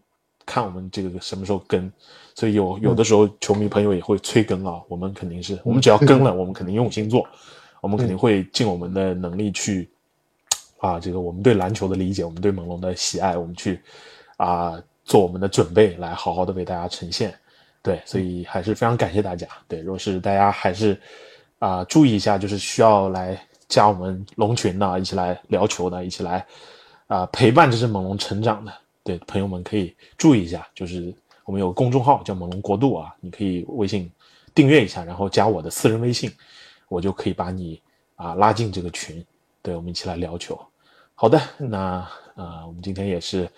看我们这个什么时候更。所以有有的时候球迷朋友也会催更啊，我们肯定是我们只要更了，我们肯定用心做，我们肯定会尽我们的能力去啊，这个我们对篮球的理解，我们对猛龙的喜爱，我们去啊做我们的准备，来好好的为大家呈现。对，所以还是非常感谢大家。对，如果是大家还是啊注意一下，就是需要来加我们龙群的，一起来聊球的，一起来啊陪伴这只猛龙成长的，对朋友们可以注意一下，就是我们有个公众号叫猛龙国度啊，你可以微信订阅一下，然后加我的私人微信，我就可以把你啊拉进这个群，对我们一起来聊球。好的，那啊我们今天也是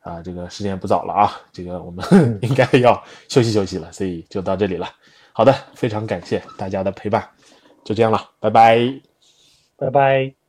啊这个时间不早了啊，这个我们应该要休息休息了，所以就到这里了。好的，非常感谢大家的陪伴，就这样了，拜拜。拜拜。